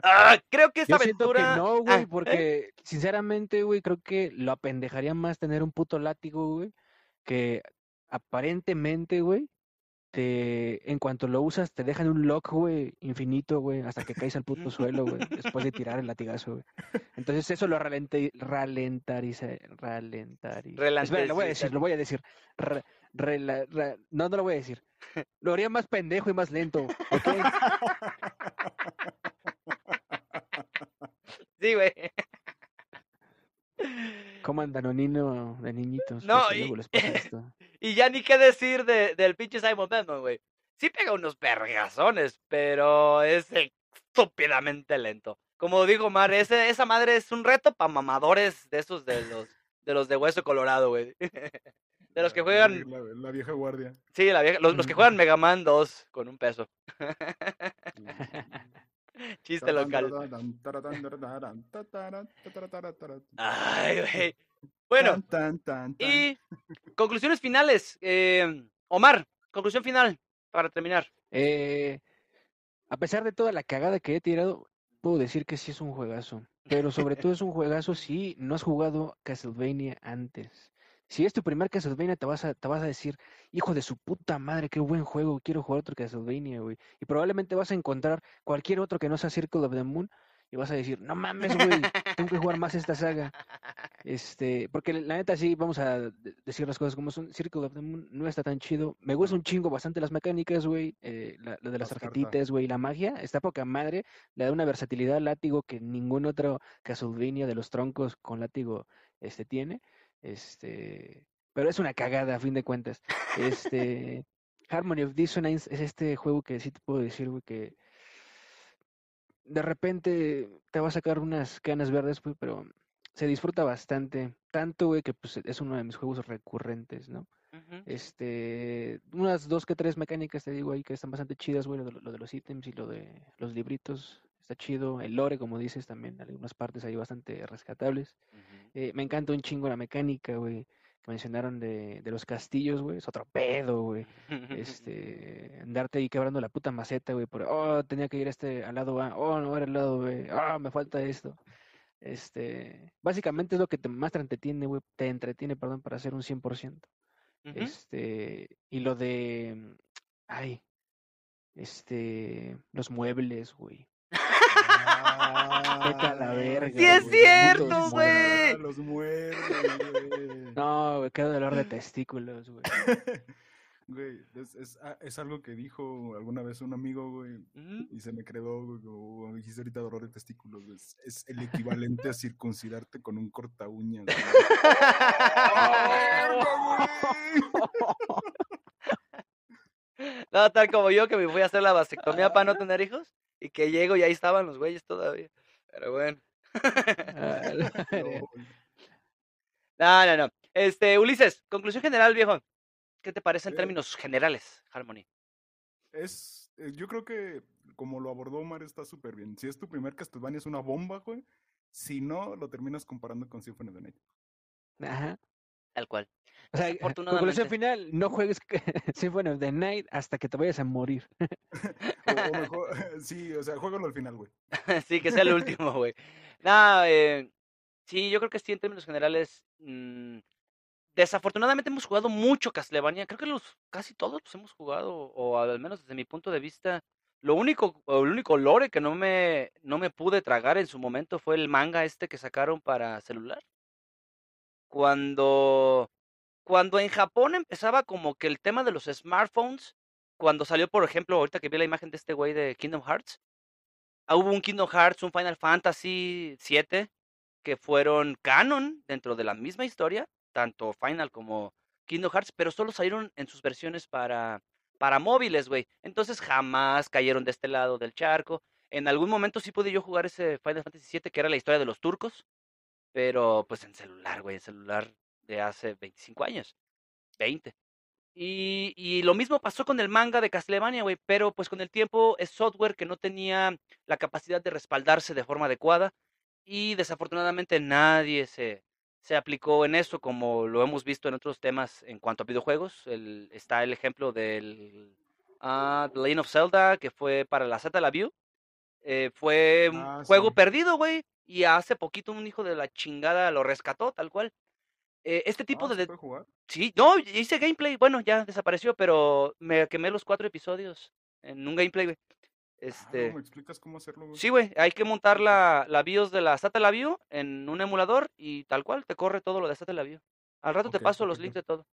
Ah, creo que esta Yo aventura... que no, Ah, güey, ¿eh? porque sinceramente, güey, creo que lo apendejaría más tener un puto látigo, güey, que aparentemente, güey, te, en cuanto lo usas, te dejan un lock, güey, infinito, güey, hasta que caes al puto suelo, güey, después de tirar el latigazo, güey. Entonces eso lo ralenti- ralentariza, ralentariza. Espera, lo voy a decir, lo voy a decir. Ra- no, no lo voy a decir. Lo haría más pendejo y más lento, ¿ok? Sí, güey. Coman danonino de niñitos. No, porque y- luego les pasa esto. Y ya ni qué decir de, del pinche Simon Belmont, güey. Sí pega unos vergazones, pero es estúpidamente lento. Como digo, Mar, ese, esa madre es un reto para mamadores de esos de los de los de hueso colorado, güey. De los que La- juegan, La, la vieja guardia. sí, la vieja- los, los que juegan Mega Man 2 con un peso. Chiste local. Ay, güey. Bueno, Tan, tan, tan, tan. y conclusiones finales. eh, Omar, conclusión final para terminar. Eh, a pesar de toda la cagada que he tirado, puedo decir que sí es un juegazo. Pero sobre todo es un juegazo si no has jugado Castlevania antes. Si es tu primer Castlevania, te vas a, te vas a decir, hijo de su puta madre, qué buen juego, quiero jugar otro Castlevania, güey. Y probablemente vas a encontrar cualquier otro que no sea Circle of the Moon y vas a decir, no mames, güey, tengo que jugar más esta saga. Este, porque la neta sí, vamos a de- decir las cosas como son. Circle of the Moon no está tan chido. Me gusta un chingo bastante las mecánicas, güey. eh, la, lo de las, tarjetitas, güey. La magia está poca madre. Le da una versatilidad al látigo que ningún otro Castlevania de los troncos con látigo este, tiene. Este, pero es una cagada a fin de cuentas. Este, Harmony of Dissonance es este juego que sí te puedo decir, güey, que de repente te va a sacar unas canas verdes, güey, pero se disfruta bastante. Tanto, güey, que pues es uno de mis juegos recurrentes, ¿no? Este, unas dos que tres mecánicas te digo ahí que están bastante chidas, güey, lo, de- lo de los ítems y lo de los libritos. Está chido. El lore, como dices, también algunas partes ahí bastante rescatables. Eh, me encanta un chingo la mecánica, güey, mencionaron de, de los castillos, güey. Es otro pedo, güey. Este, andarte ahí quebrando la puta maceta, güey, por, oh, tenía que ir este al lado A, oh, no era al lado B, ah, me falta esto. Este, básicamente es lo que te, más te entretiene, güey, te entretiene, perdón, para hacer un 100%. Ujú. Este, y lo de, ay, este, los muebles, güey. Vete a la verga, ¡Sí es güey, cierto, güey! Ah, Los muertos, güey. No, güey, qué dolor de testículos, güey. Güey, es, es, ah, es algo que dijo alguna vez un amigo, güey, Ujú. y se me quedó, güey, como dijiste ahorita dolor de testículos, güey, es, es el equivalente a circuncidarte con un corta uñas. No, tal como yo que me fui a hacer la vasectomía para no tener hijos y que llego y ahí estaban los güeyes todavía. Pero bueno. No, no, no. Este, Ulises, conclusión general, viejo. ¿Qué te parece en Eh, términos generales, Harmony? Es, eh, yo creo que como lo abordó Omar está súper bien. Si es tu primer Castlevania es una bomba, güey. Si no, lo terminas comparando con Symphony of the Night. Ajá. Tal cual. O sea, Desafortunadamente. conclusión final, no juegues Symphony of the Night hasta que te vayas a morir. O, o mejor, sí, o sea, juégalo al final, güey. sí, que sea el último, güey. Nada, eh, sí, yo creo que sí, en términos generales. mm, desafortunadamente hemos jugado mucho Castlevania. Creo que los casi todos los hemos jugado, o al menos desde mi punto de vista. Lo único, o el único lore que no me, no me pude tragar en su momento fue el manga este que sacaron para celular. Cuando, cuando en Japón empezaba como que el tema de los smartphones, cuando salió, por ejemplo, ahorita que vi la imagen de este güey de Kingdom Hearts, ah, hubo un Kingdom Hearts, un Final Fantasy 7 que fueron canon dentro de la misma historia, tanto Final como Kingdom Hearts, pero solo salieron en sus versiones para, para móviles, güey. Entonces jamás cayeron de este lado del charco. En algún momento sí pude yo jugar ese Final Fantasy 7 que era la historia de los turcos, pero pues en celular, güey, en celular de hace 25 años, 20. Y, y lo mismo pasó con el manga de Castlevania, güey, pero pues con el tiempo es software que no tenía la capacidad de respaldarse de forma adecuada y desafortunadamente nadie se, se aplicó en eso como lo hemos visto en otros temas en cuanto a videojuegos. El, está el ejemplo del ah, The Legend of Zelda que fue para la Satellaview. Eh, fue un Ah, juego sí. perdido, güey, y hace poquito un hijo de la chingada lo rescató, tal cual. Eh, este tipo Ah, de... ¿se de- puede jugar? Sí, no, hice gameplay, bueno, ya desapareció, pero me quemé los cuatro episodios en un gameplay, güey. Ah, Este... ¿Me explicas cómo hacerlo, güey? Sí, güey, hay que montar la, la BIOS de la Satellaview en un emulador y tal cual te corre todo lo de Satellaview. Al rato te paso los links de todo.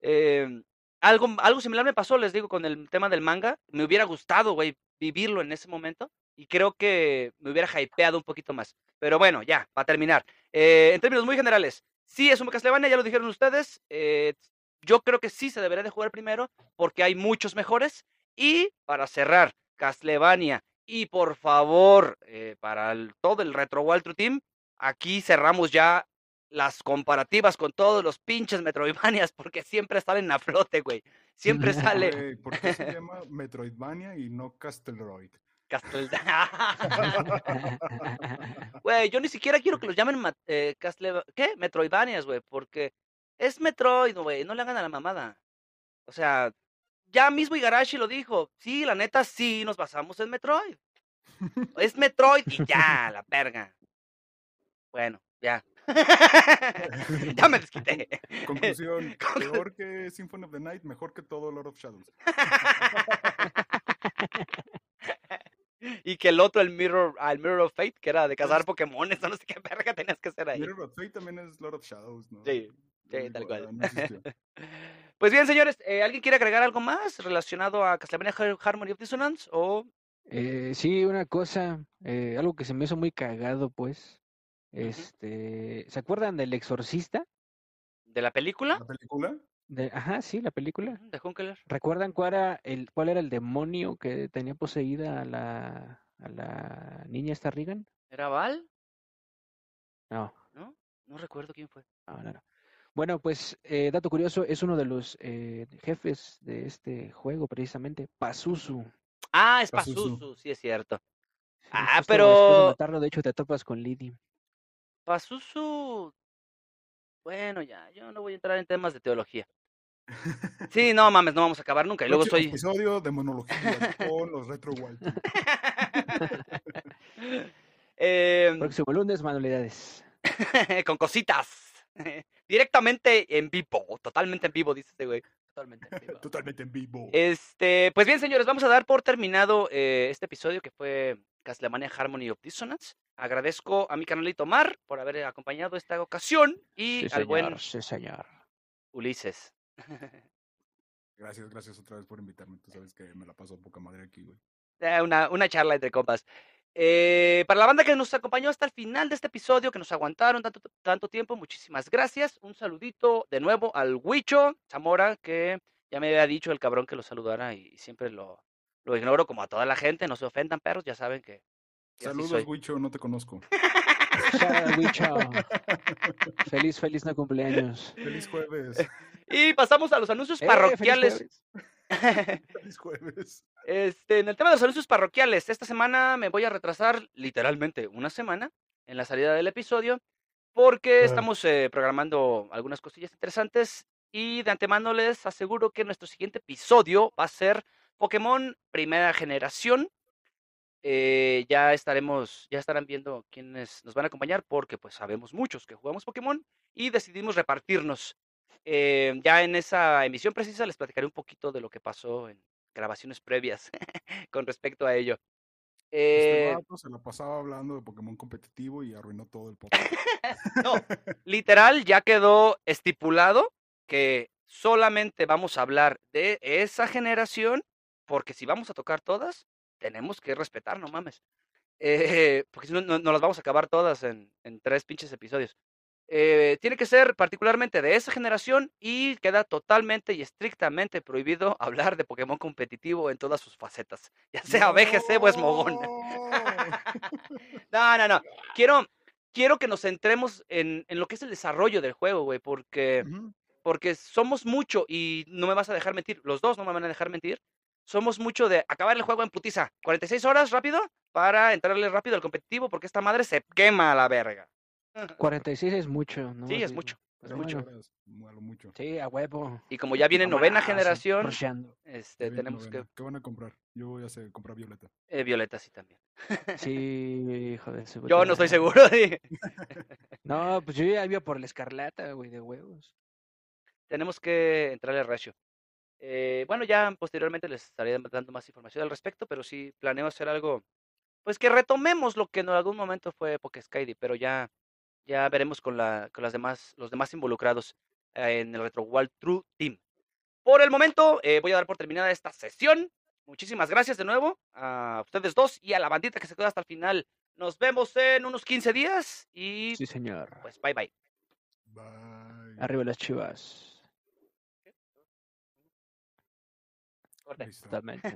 Em, algo, algo similar me pasó, les digo, con el tema del manga. Me hubiera gustado, güey, vivirlo en ese momento y creo que me hubiera hypeado un poquito más. Pero bueno, ya, para terminar. eh, en términos muy generales, sí es un Castlevania, ya lo dijeron ustedes. eh, yo creo que sí se debería de jugar primero porque hay muchos mejores. Y para cerrar, Castlevania y por favor, eh, para todo el Retro World True Team, aquí cerramos ya las comparativas con todos los pinches Metroidvanias, porque siempre salen a flote, güey. Siempre sale Güey, ¿Por qué se llama Metroidvania y no Castelroid? Castel... Güey, yo ni siquiera quiero que los llamen eh, Castle... ¿Qué? Metroidvanias, güey, porque es Metroid, güey, no le hagan a la mamada. O sea, ya mismo Igarashi lo dijo. Sí, la neta, sí, nos basamos en Metroid. Es Metroid y ya, la verga. Bueno, ya. ya me desquité. Conclusión, peor que Symphony of the Night, mejor que todo Lord of Shadows. y que el otro, el Mirror, al Mirror of Fate, que era de cazar Pokémones, no sé qué verga tenías que hacer ahí. Mirror of Fate también es Lord of Shadows, ¿no? Sí, sí, tal cual. no. Pues bien, señores, eh, ¿alguien quiere agregar algo más relacionado a Castlevania Har- Harmony of Dissonance? O Eh, sí, una cosa, eh, algo que se me hizo muy cagado, pues. Este, ¿se acuerdan del Exorcista? de la película? ¿La película? De, ajá, sí, la película. De Hunkeler. ¿Recuerdan cuál era el, cuál era el demonio que tenía poseída a la, a la niña esta Regan? ¿Era Val? No, ¿No? No recuerdo quién fue. no, no, no. Bueno, pues, eh, dato curioso, es uno de los eh, jefes de este juego, precisamente, Pazuzu. Ah, es Pazuzu. Pazuzu, sí es cierto. Ah, de pero matarlo, de hecho, te topas con Liddy. Pazuzu... Bueno, ya, yo no voy a entrar en temas de teología. Sí, no mames, no vamos a acabar nunca. Y luego soy... episodio de monología con los Retro. Em, Próximo lunes, manualidades. con cositas. Directamente en vivo, totalmente en vivo, dice este güey. Totalmente en vivo. Totalmente en vivo. Este, pues bien, señores, vamos a dar por terminado eh, este episodio que fue Castlevania Harmony of Dissonance. Agradezco a mi canalito Mar por haber acompañado esta ocasión y Sí, al buen señor, sí, señor. Ulises. Gracias, gracias otra vez por invitarme. Tú sabes que me la paso poca madre aquí, güey. Eh, una, una charla entre compas. Eh, para la banda que nos acompañó hasta el final de este episodio, que nos aguantaron tanto, tanto tiempo, muchísimas gracias. Un saludito de nuevo al Huicho Zamora, que ya me había dicho el cabrón que lo saludara y siempre lo, lo ignoro como a toda la gente. No se ofendan, perros, ya saben que, Saludos. Wicho, no te conozco. Feliz, feliz no cumpleaños. Feliz jueves. Y pasamos a los anuncios Eh, feliz parroquiales. jueves. Feliz jueves. Este, en el tema de los anuncios parroquiales, esta semana me voy a retrasar literalmente una semana en la salida del episodio porque Ah. estamos eh, programando algunas cosillas interesantes y de antemano les aseguro que nuestro siguiente episodio va a ser Pokémon Primera Generación. Eh, ya estaremos, ya estarán viendo quiénes nos van a acompañar porque pues sabemos muchos que jugamos Pokémon y decidimos repartirnos. Eh, ya en esa emisión precisa les platicaré un poquito de lo que pasó en grabaciones previas con respecto a ello. Este Eh, vato se la pasaba hablando de Pokémon competitivo y arruinó todo el podcast. no, literal ya quedó estipulado que solamente vamos a hablar de esa generación, porque si vamos a tocar todas, tenemos que respetar, no mames. Eh, porque si no, no, no las vamos a acabar todas en, en tres pinches episodios. Eh, tiene que ser particularmente de esa generación y queda totalmente y estrictamente prohibido hablar de Pokémon competitivo en todas sus facetas, ya sea BGC o Esmogón. No, no, no. Quiero, quiero que nos centremos en, en lo que es el desarrollo del juego, güey, porque, porque somos mucho, y no me vas a dejar mentir, los dos no me van a dejar mentir, somos mucho de acabar el juego en putiza, 46 horas rápido, para entrarle rápido al competitivo, porque esta madre se quema a la verga. 46 es mucho, ¿no? Sí, es mucho. Ocho mucho. horas, mucho. Sí, a huevo. Y como ya viene novena generación, este, tenemos que... ¿Qué van a comprar? Yo ya sé, comprar Violeta. Eh, Violeta sí también. Sí, hijo de su Yo no estoy seguro. sí. No, pues yo ya iba por la escarlata, güey, de huevos. tenemos que entrarle al ratio. Eh, bueno, ya posteriormente les estaré dando más información al respecto, pero sí planeo hacer algo, pues que retomemos lo que en algún momento fue Pokeskydy, pero ya, ya veremos con, la, con las demás, los demás involucrados eh, en el Retro World True Team. Por el momento, eh, voy a dar por terminada esta sesión. Muchísimas gracias de nuevo a ustedes dos y a la bandita que se quedó hasta el final. Nos vemos en unos 15 días y Sí, señor. pues bye bye. Bye. Arriba las chivas. Corte. Listo. Totalmente. sí.